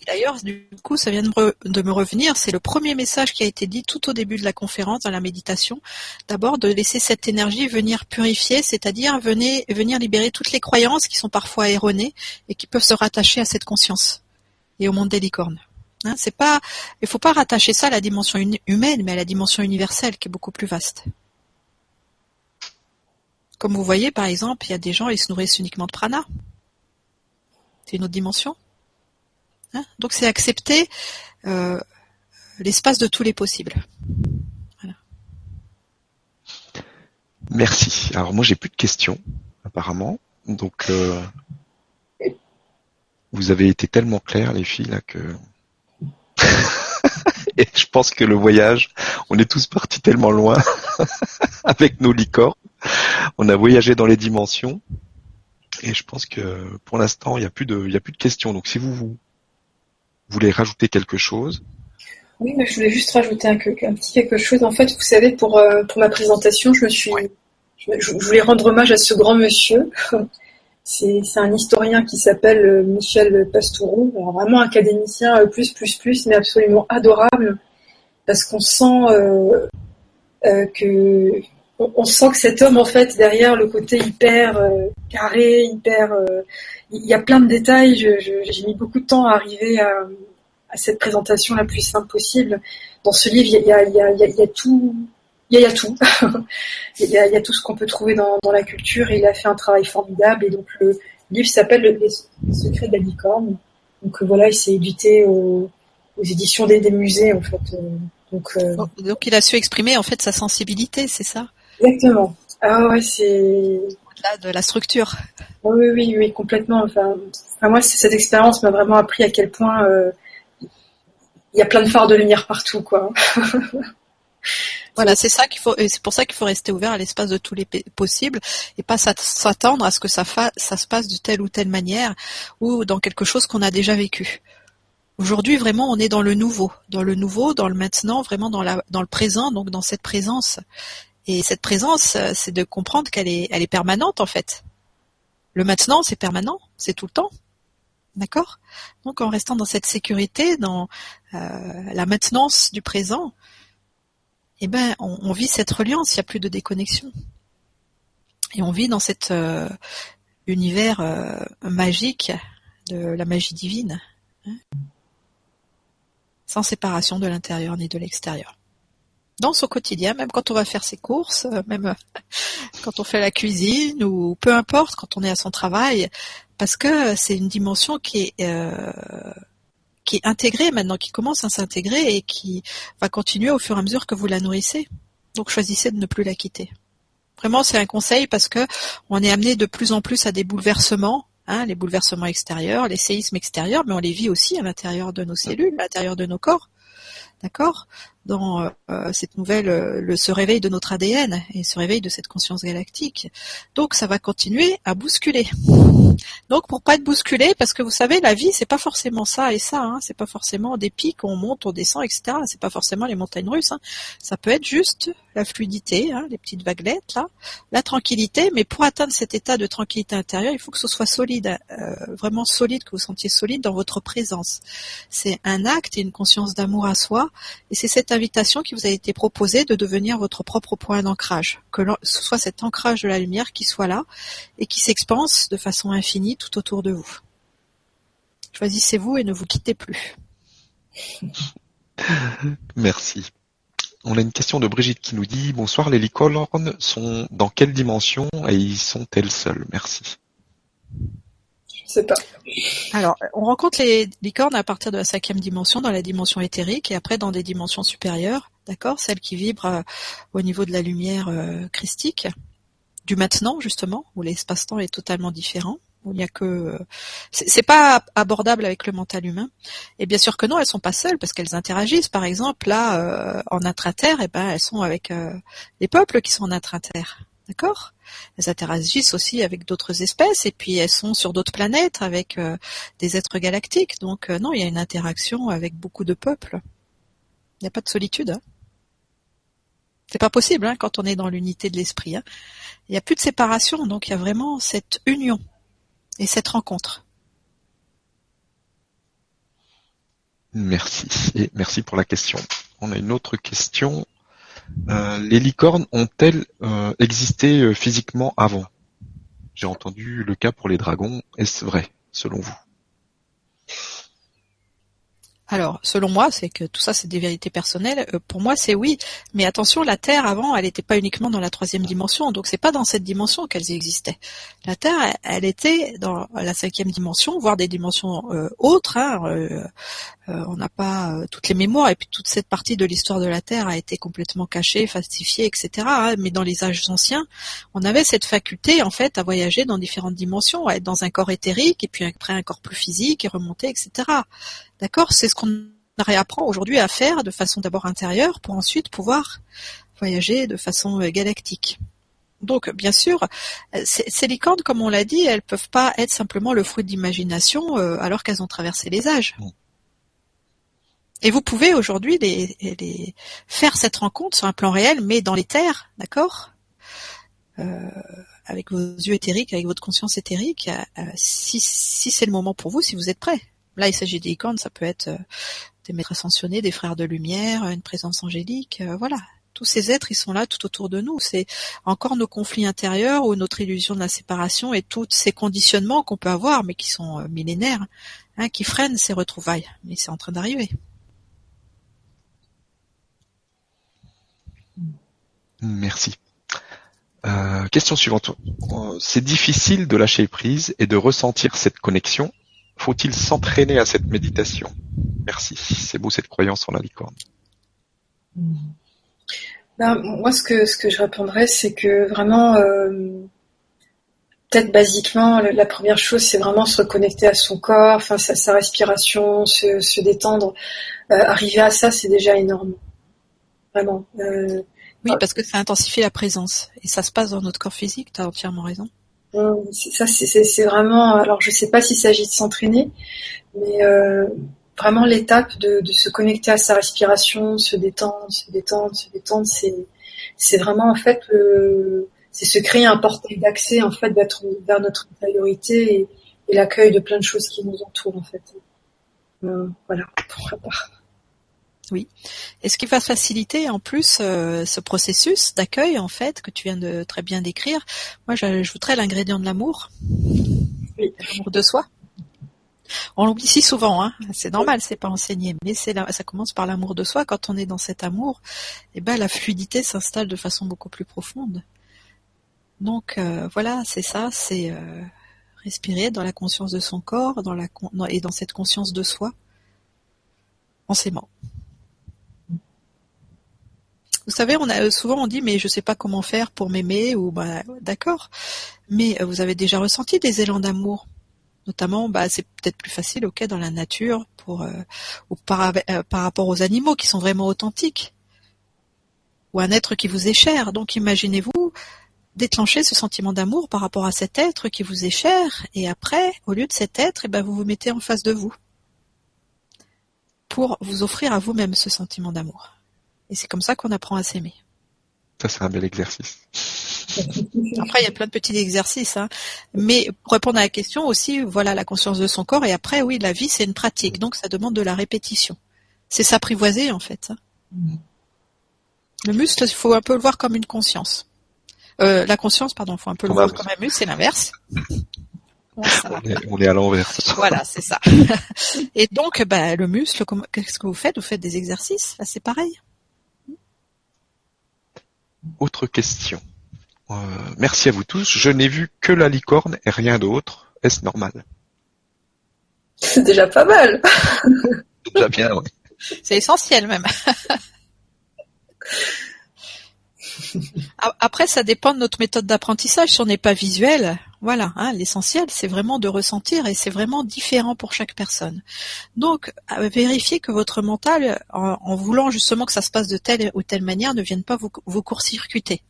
D'ailleurs, du coup, ça vient de me, revenir. C'est le premier message qui a été dit tout au début de la conférence, dans la méditation. D'abord, de laisser cette énergie venir purifier, c'est-à-dire venir libérer toutes les croyances qui sont parfois erronées et qui peuvent se rattacher à cette conscience et au monde des licornes. Hein, c'est pas, il faut pas rattacher ça à la dimension humaine, mais à la dimension universelle qui est beaucoup plus vaste. Comme vous voyez, par exemple, il y a des gens, ils se nourrissent uniquement de prana. C'est une autre dimension. Hein Donc c'est accepter euh, l'espace de tous les possibles. Merci. Alors moi j'ai plus de questions apparemment. Donc euh, vous avez été tellement clairs les filles là que [laughs] et je pense que le voyage, on est tous partis tellement loin [laughs] avec nos licornes on a voyagé dans les dimensions. Et je pense que pour l'instant, il n'y a plus de, il a plus de questions. Donc si vous, voulez rajouter quelque chose. Oui, mais je voulais juste rajouter un, petit quelque chose. En fait, vous savez, pour, euh, pour ma présentation, je me suis, je, voulais rendre hommage à ce grand monsieur. [laughs] C'est, un historien qui s'appelle euh, Michel Pastoureau, vraiment académicien euh, plus plus plus, mais absolument adorable, parce qu'on sent que on, sent que cet homme, en fait, derrière le côté hyper euh, carré, hyper, euh, il y a plein de détails. j'ai mis beaucoup de temps à arriver à, cette présentation la plus simple possible. Dans ce livre, il y a, y a, tout, il y a, tout, [laughs] il y a, tout ce qu'on peut trouver dans, la culture. Et il a fait un travail formidable. Et donc le livre s'appelle Les secrets de la licorne. Donc voilà, il s'est édité aux, éditions des, musées en fait. Donc, donc, il a su exprimer en fait sa sensibilité, c'est ça? Exactement. Ah ouais, c'est au-delà de la structure. Oui, oui, oui, complètement. Enfin, moi, cette expérience m'a vraiment appris à quel point euh, il y a plein de phares de lumière partout, quoi. [laughs] Voilà, c'est ça qu'il faut, c'est pour ça qu'il faut rester ouvert à l'espace de tous les possibles et pas s'attendre à ce que ça, se passe de telle ou telle manière ou dans quelque chose qu'on a déjà vécu. Aujourd'hui, vraiment, on est dans le nouveau, dans le nouveau, dans le maintenant, vraiment dans, le présent, donc dans cette présence. Et cette présence, c'est de comprendre qu'elle est, elle est permanente en fait. Le maintenant, c'est permanent, c'est tout le temps. D'accord? Donc en restant dans cette sécurité, dans euh, la maintenance du présent, eh ben, on, vit cette reliance, il n'y a plus de déconnexion. Et on vit dans cet euh, univers euh, magique de la magie divine, hein, sans séparation de l'intérieur ni de l'extérieur. Dans son quotidien, même quand on va faire ses courses, même [laughs] quand on fait la cuisine ou peu importe, quand on est à son travail, parce que c'est une dimension qui est euh, qui est intégrée maintenant, qui commence à s'intégrer et qui va continuer au fur et à mesure que vous la nourrissez. Donc choisissez de ne plus la quitter. Vraiment, c'est un conseil parce que on est amené de plus en plus à des bouleversements, hein, les bouleversements extérieurs, les séismes extérieurs, mais on les vit aussi à l'intérieur de nos cellules, à l'intérieur de nos corps. D'accord? Dans euh, euh, cette nouvelle, euh, le, ce réveil de notre ADN et ce réveil de cette conscience galactique. Donc ça va continuer à bousculer. Donc pour pas être bousculé, parce que vous savez, la vie c'est pas forcément ça et ça. Hein, c'est pas forcément des pics, on monte, on descend, etc. C'est pas forcément les montagnes russes. Hein. Ça peut être juste la fluidité, hein, les petites vaguelettes là, la tranquillité. Mais pour atteindre cet état de tranquillité intérieure, il faut que ce soit solide, vraiment solide, que vous sentiez solide dans votre présence. C'est un acte et une conscience d'amour à soi et c'est cette invitation qui vous a été proposée de devenir votre propre point d'ancrage, que ce soit cet ancrage de la lumière qui soit là et qui s'expanse de façon infinie tout autour de vous. Choisissez-vous et ne vous quittez plus. [laughs] Merci. On a une question de Brigitte qui nous dit Bonsoir, les licornes sont dans quelle dimension et y sont-elles seules? Merci. Alors, on rencontre les licornes à partir de la cinquième dimension, dans la dimension éthérique, et après dans des dimensions supérieures, d'accord, celles qui vibrent euh, au niveau de la lumière euh, christique, du maintenant justement, où l'espace-temps est totalement différent. Où il n'y a que, euh, c'est pas abordable avec le mental humain. Et bien sûr que non, elles sont pas seules parce qu'elles interagissent. Par exemple, là, en intra-terre, et eh ben, elles sont avec les peuples qui sont en intra-terre. D'accord? Elles interagissent aussi avec d'autres espèces et puis elles sont sur d'autres planètes avec euh, des êtres galactiques. Donc euh, non, il y a une interaction avec beaucoup de peuples. Il n'y a pas de solitude. Hein. C'est pas possible hein, quand on est dans l'unité de l'esprit. Hein. Il n'y a plus de séparation, donc il y a vraiment cette union et cette rencontre. Merci et merci pour la question. On a une autre question les licornes ont-elles euh, existé euh, physiquement avant? J'ai entendu le cas pour les dragons. Est-ce vrai, selon vous? Alors, selon moi, c'est que tout ça, c'est des vérités personnelles. Euh, pour moi, c'est oui. Mais attention, la Terre, avant, elle n'était pas uniquement dans la troisième dimension. Donc, c'est pas dans cette dimension qu'elles existaient. La Terre, elle, était dans la cinquième dimension, voire des dimensions euh, autres. Hein. Euh, on n'a pas toutes les mémoires. Et puis, toute cette partie de l'histoire de la Terre a été complètement cachée, falsifiée, etc. Hein. Mais dans les âges anciens, on avait cette faculté, en fait, à voyager dans différentes dimensions, à être dans un corps éthérique, et puis après un corps plus physique, et remonter, etc. D'accord? C'est ce qu'on réapprend aujourd'hui à faire de façon d'abord intérieure pour ensuite pouvoir voyager de façon euh, galactique. Donc, bien sûr, euh, ces licornes, comme on l'a dit, elles peuvent pas être simplement le fruit d'imagination euh, alors qu'elles ont traversé les âges. Et vous pouvez aujourd'hui les, faire cette rencontre sur un plan réel, mais dans les terres, d'accord? Avec vos yeux éthériques, avec votre conscience éthérique, si, si c'est le moment pour vous, si vous êtes prêt. Là, il s'agit des ça peut être euh, des maîtres ascensionnés, des frères de lumière, une présence angélique, euh, voilà. Tous ces êtres, ils sont là tout autour de nous. C'est encore nos conflits intérieurs ou notre illusion de la séparation et tous ces conditionnements qu'on peut avoir, mais qui sont euh, millénaires, hein, qui freinent ces retrouvailles. Mais c'est en train d'arriver. Merci. question suivante. C'est difficile de lâcher prise et de ressentir cette connexion faut-il s'entraîner à cette méditation? Merci. C'est beau cette croyance en la licorne. Ben, moi, ce que, je répondrais, c'est que vraiment, euh, peut-être basiquement, la première chose, c'est vraiment se reconnecter à son corps, enfin sa, respiration, se, détendre. Euh, arriver à ça, c'est déjà énorme. Vraiment. Euh, oui, parce que ça intensifie la présence. Et ça se passe dans notre corps physique, tu as entièrement raison. Ça, c'est vraiment. Alors, je sais pas s'il s'agit de s'entraîner, mais euh, vraiment l'étape de, de, se connecter à sa respiration, se détendre, se détendre, se détendre. C'est vraiment en fait c'est se créer un portail d'accès en fait vers notre intériorité et, et l'accueil de plein de choses qui nous entourent en fait. Euh, voilà pour la part. Oui. Et ce qui va faciliter en plus euh, ce processus d'accueil en fait que tu viens de très bien décrire, moi j'ajouterais l'ingrédient de l'amour, oui. l'amour de soi. On l'oublie si souvent, hein. c'est normal, c'est pas enseigné, mais c'est ça commence par l'amour de soi. Quand on est dans cet amour, eh ben la fluidité s'installe de façon beaucoup plus profonde. Donc euh, voilà, c'est ça, c'est euh, respirer dans la conscience de son corps, dans la et dans cette conscience de soi, en s'aimant. Vous savez, on a souvent on dit mais je sais pas comment faire pour m'aimer ou bah d'accord, mais euh, vous avez déjà ressenti des élans d'amour? Notamment bah, c'est peut-être plus facile ok dans la nature pour euh, ou par, euh, par rapport aux animaux qui sont vraiment authentiques. Ou un être qui vous est cher. Donc imaginez-vous déclencher ce sentiment d'amour par rapport à cet être qui vous est cher et après au lieu de cet être eh ben vous vous mettez en face de vous pour vous offrir à vous-même ce sentiment d'amour et c'est comme ça qu'on apprend à s'aimer ça c'est un bel exercice après, il y a plein de petits exercices, hein. mais pour répondre à la question aussi, voilà la conscience de son corps. Et après, oui, la vie, c'est une pratique, donc ça demande de la répétition. C'est s'apprivoiser en fait. Hein. Mm. Le muscle, il faut un peu le voir comme une conscience. Euh, la conscience, pardon, il faut un peu le voir comme un muscle, c'est l'inverse. on, est, à l'envers. Voilà, c'est ça. [laughs] Et donc, bah, le muscle, qu'est-ce que vous faites? Vous faites des exercices? Là, c'est pareil. Autre question. Euh, merci à vous tous. Je n'ai vu que la licorne et rien d'autre. Est-ce normal? C'est déjà pas mal. C'est déjà bien, oui. C'est essentiel même. [laughs] Après, ça dépend de notre méthode d'apprentissage. Si on n'est pas visuel, voilà, hein, l'essentiel, c'est vraiment de ressentir et c'est vraiment différent pour chaque personne. Donc, vérifiez que votre mental, en, voulant justement que ça se passe de telle ou telle manière, ne vienne pas vous, vous court-circuiter.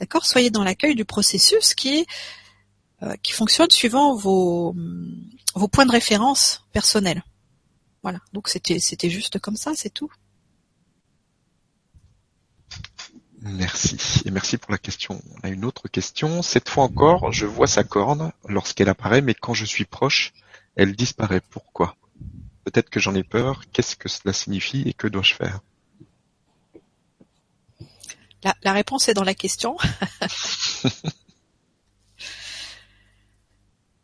D'accord? Soyez dans l'accueil du processus qui euh, qui fonctionne suivant vos vos points de référence personnels. Voilà. Donc c'était c'était juste comme ça, c'est tout. Merci. Et merci pour la question. On a une autre question. Cette fois encore, je vois sa corne lorsqu'elle apparaît, mais quand je suis proche, elle disparaît. Pourquoi? Peut-être que j'en ai peur. Qu'est-ce que cela signifie et que dois-je faire? La, réponse est dans la question. [laughs]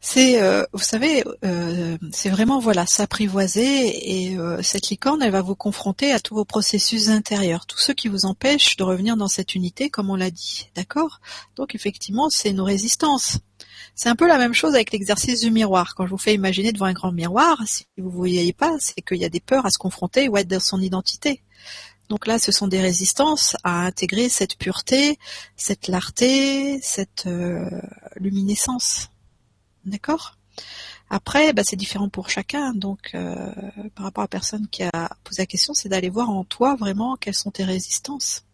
c'est, euh, vous savez, euh, c'est vraiment voilà s'apprivoiser et euh, cette licorne, elle va vous confronter à tous vos processus intérieurs, tous ceux qui vous empêchent de revenir dans cette unité, comme on l'a dit, d'accord? Donc effectivement, c'est nos résistances. C'est un peu la même chose avec l'exercice du miroir. Quand je vous fais imaginer devant un grand miroir, si vous ne voyez pas, c'est qu'il y a des peurs à se confronter ou à être dans son identité. Donc là, ce sont des résistances à intégrer cette pureté, cette clarté, cette euh, luminescence. D'accord? Après, bah, c'est différent pour chacun. Donc, euh, par rapport à la personne qui a posé la question, c'est d'aller voir en toi vraiment quelles sont tes résistances.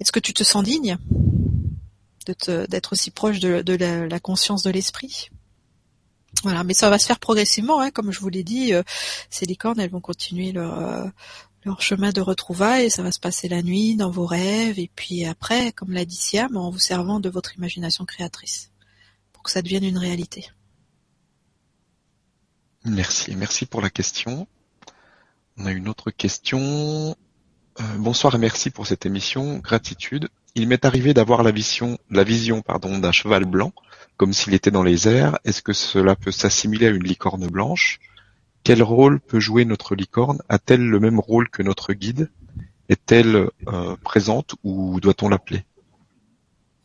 Est-ce que tu te sens digne d'être aussi proche de, la, conscience de l'esprit? Voilà, mais ça va se faire progressivement, hein, comme je vous l'ai dit. Euh, ces licornes, elles vont continuer leur, leur chemin de retrouvailles, ça va se passer la nuit, dans vos rêves, et puis après, comme l'a dit Siam, en vous servant de votre imagination créatrice, que ça devienne une réalité. Merci, merci pour la question. On a une autre question. Euh, bonsoir et merci pour cette émission. Gratitude. Il m'est arrivé d'avoir la vision, la vision pardon, d'un cheval blanc, comme s'il était dans les airs. Est-ce que cela peut s'assimiler à une licorne blanche? Quel rôle peut jouer notre licorne? A-t-elle le même rôle que notre guide? Est-elle euh, présente ou doit-on l'appeler?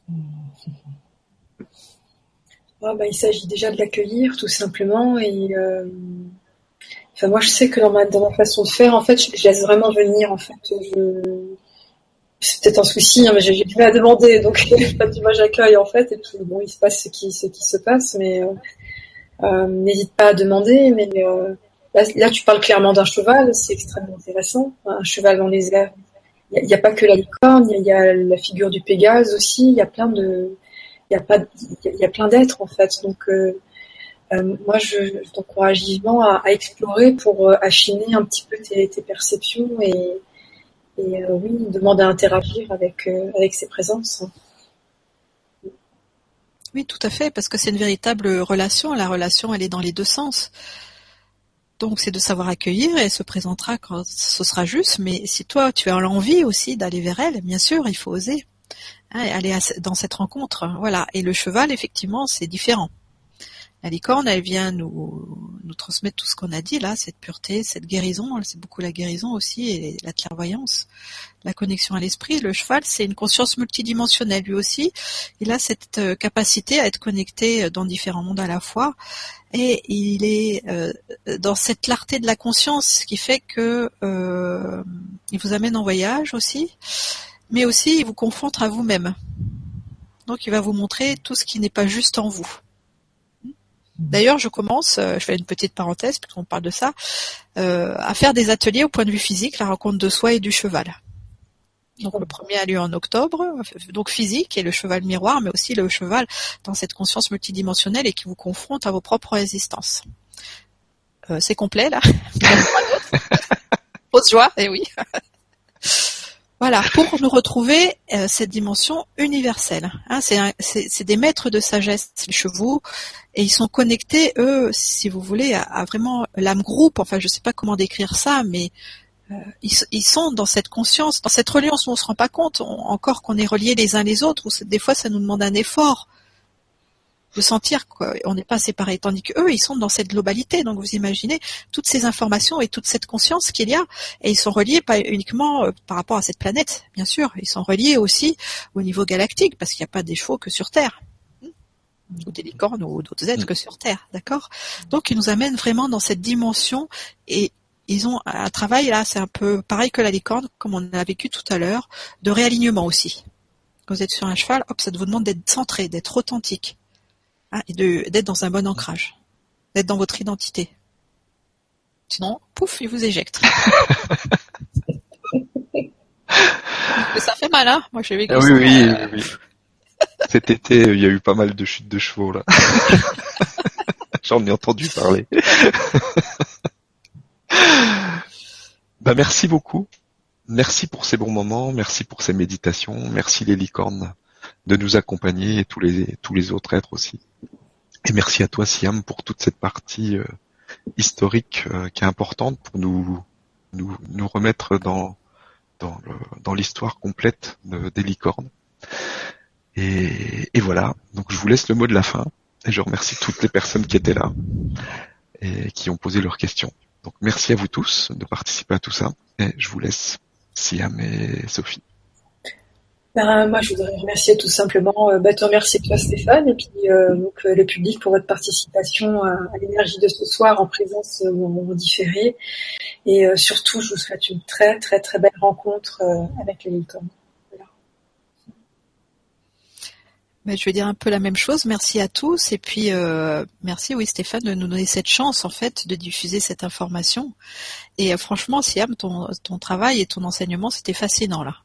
[laughs] ah, bah, Il s'agit déjà de l'accueillir tout simplement. Et, euh, enfin, moi je sais que dans ma, dans ma façon de faire, en fait, je, laisse vraiment venir. En fait, c'est peut-être un souci, hein, mais j'ai du mal à demander, donc [laughs] moi j'accueille en fait, et puis bon, il se passe ce qui, ce qui se passe, mais euh, n'hésite pas à demander, mais Là, tu parles clairement d'un cheval, c'est extrêmement intéressant. Un cheval dans les airs. Il n'y a, pas que la licorne, il y, a la figure du Pégase aussi. Il y a plein de, il y a plein d'êtres en fait. Donc, euh, moi, je, t'encourage vivement à, explorer pour affiner un petit peu tes, perceptions et, oui, demander à interagir avec, avec ces présences. Oui, tout à fait, parce que c'est une véritable relation. La relation, elle est dans les deux sens. Donc, c'est de savoir accueillir et elle se présentera quand ce sera juste. Mais si toi, tu as l'envie aussi d'aller vers elle, bien sûr, il faut oser hein, aller dans cette rencontre. Voilà. Et le cheval, effectivement, c'est différent. La licorne, elle vient nous, nous transmettre tout ce qu'on a dit là, cette pureté, cette guérison. C'est beaucoup la guérison aussi et la clairvoyance, la connexion à l'esprit. Le cheval, c'est une conscience multidimensionnelle. Lui aussi, il a cette euh, capacité à être connecté euh, dans différents mondes à la fois. Et il est euh, dans cette clarté de la conscience qui fait que il vous amène en voyage aussi, mais aussi il vous confronte à vous-même. Donc il va vous montrer tout ce qui n'est pas juste en vous. D'ailleurs, je commence, euh, je fais une petite parenthèse puisqu'on parle de ça, euh, à faire des ateliers au point de vue physique, la rencontre de soi et du cheval. Donc le premier a lieu en octobre, donc physique et le cheval miroir, mais aussi le cheval dans cette conscience multidimensionnelle et qui vous confronte à vos propres résistances. Euh, c'est complet là. [laughs] Fausse joie, eh oui. Voilà, pour nous retrouver euh, cette dimension universelle. Hein, c'est des maîtres de sagesse, les chevaux, et ils sont connectés, eux, si vous voulez, à, vraiment l'âme groupe. Enfin, je ne sais pas comment décrire ça, mais euh, ils, sont dans cette conscience, dans cette reliance où on se rend pas compte encore qu'on est reliés les uns les autres. Où des fois, ça nous demande un effort de sentir qu'on n'est pas séparés, tandis qu'eux, ils sont dans cette globalité. Donc vous imaginez toutes ces informations et toute cette conscience qu'il y a, et ils sont reliés pas uniquement euh, par rapport à cette planète, bien sûr, ils sont reliés aussi au niveau galactique, parce qu'il n'y a pas des chevaux que sur Terre ou des licornes ou d'autres êtres que sur Terre, d'accord? Donc ils nous amènent vraiment dans cette dimension et ils ont un travail là, c'est un peu pareil que la licorne, comme on a vécu tout à l'heure, de réalignement aussi. Quand vous êtes sur un cheval, hop, ça vous demande d'être centré, d'être authentique. Ah, et d'être dans un bon ancrage, d'être dans votre identité. Sinon, pouf, il vous éjecte. [laughs] ça fait mal, hein Moi, j'ai vécu ah, oui, oui, oui, oui. Cet été, il y a eu pas mal de chutes de chevaux, là. [laughs] J'en ai entendu parler. [laughs] bah, merci beaucoup. Merci pour ces bons moments, merci pour ces méditations, merci les licornes de nous accompagner et tous les tous les autres êtres aussi. Et merci à toi Siam pour toute cette partie euh, historique euh, qui est importante pour nous nous, nous remettre dans dans, l'histoire complète des licornes. Et, et, voilà, donc je vous laisse le mot de la fin et je remercie toutes les personnes qui étaient là et qui ont posé leurs questions. Donc merci à vous tous de participer à tout ça et je vous laisse Siam et Sophie. Ben, moi, je voudrais remercier tout simplement, euh, bah, te remercier toi Stéphane et puis euh, donc, euh, le public pour votre participation à, l'énergie de ce soir en présence ou en, différé. Et surtout, je vous souhaite une très très très belle rencontre avec les licornes. Ben, je vais dire un peu la même chose. Merci à tous et puis merci oui Stéphane de nous donner cette chance en fait de diffuser cette information. Et franchement, Siam, ton, ton travail et ton enseignement, c'était fascinant là.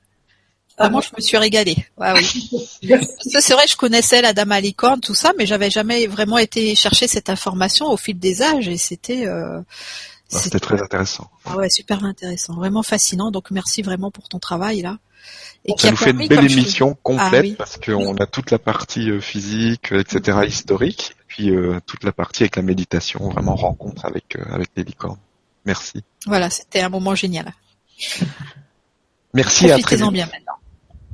Ah, moi, je me suis régalée. Ouais, oui. [laughs] c'est vrai, je connaissais la dame à licorne, tout ça, mais j'avais jamais vraiment été chercher cette information au fil des âges et c'était. Euh, bah, c'était très intéressant. Ah ouais, super intéressant, vraiment fascinant. Donc merci vraiment pour ton travail là. Et ça nous fait une belle émission complète ah parce qu'on a toute la partie euh, physique, etc., historique, puis euh, toute la partie avec la méditation, vraiment rencontre avec avec les licornes. Merci. Voilà, c'était un moment génial. Merci à très bien maintenant.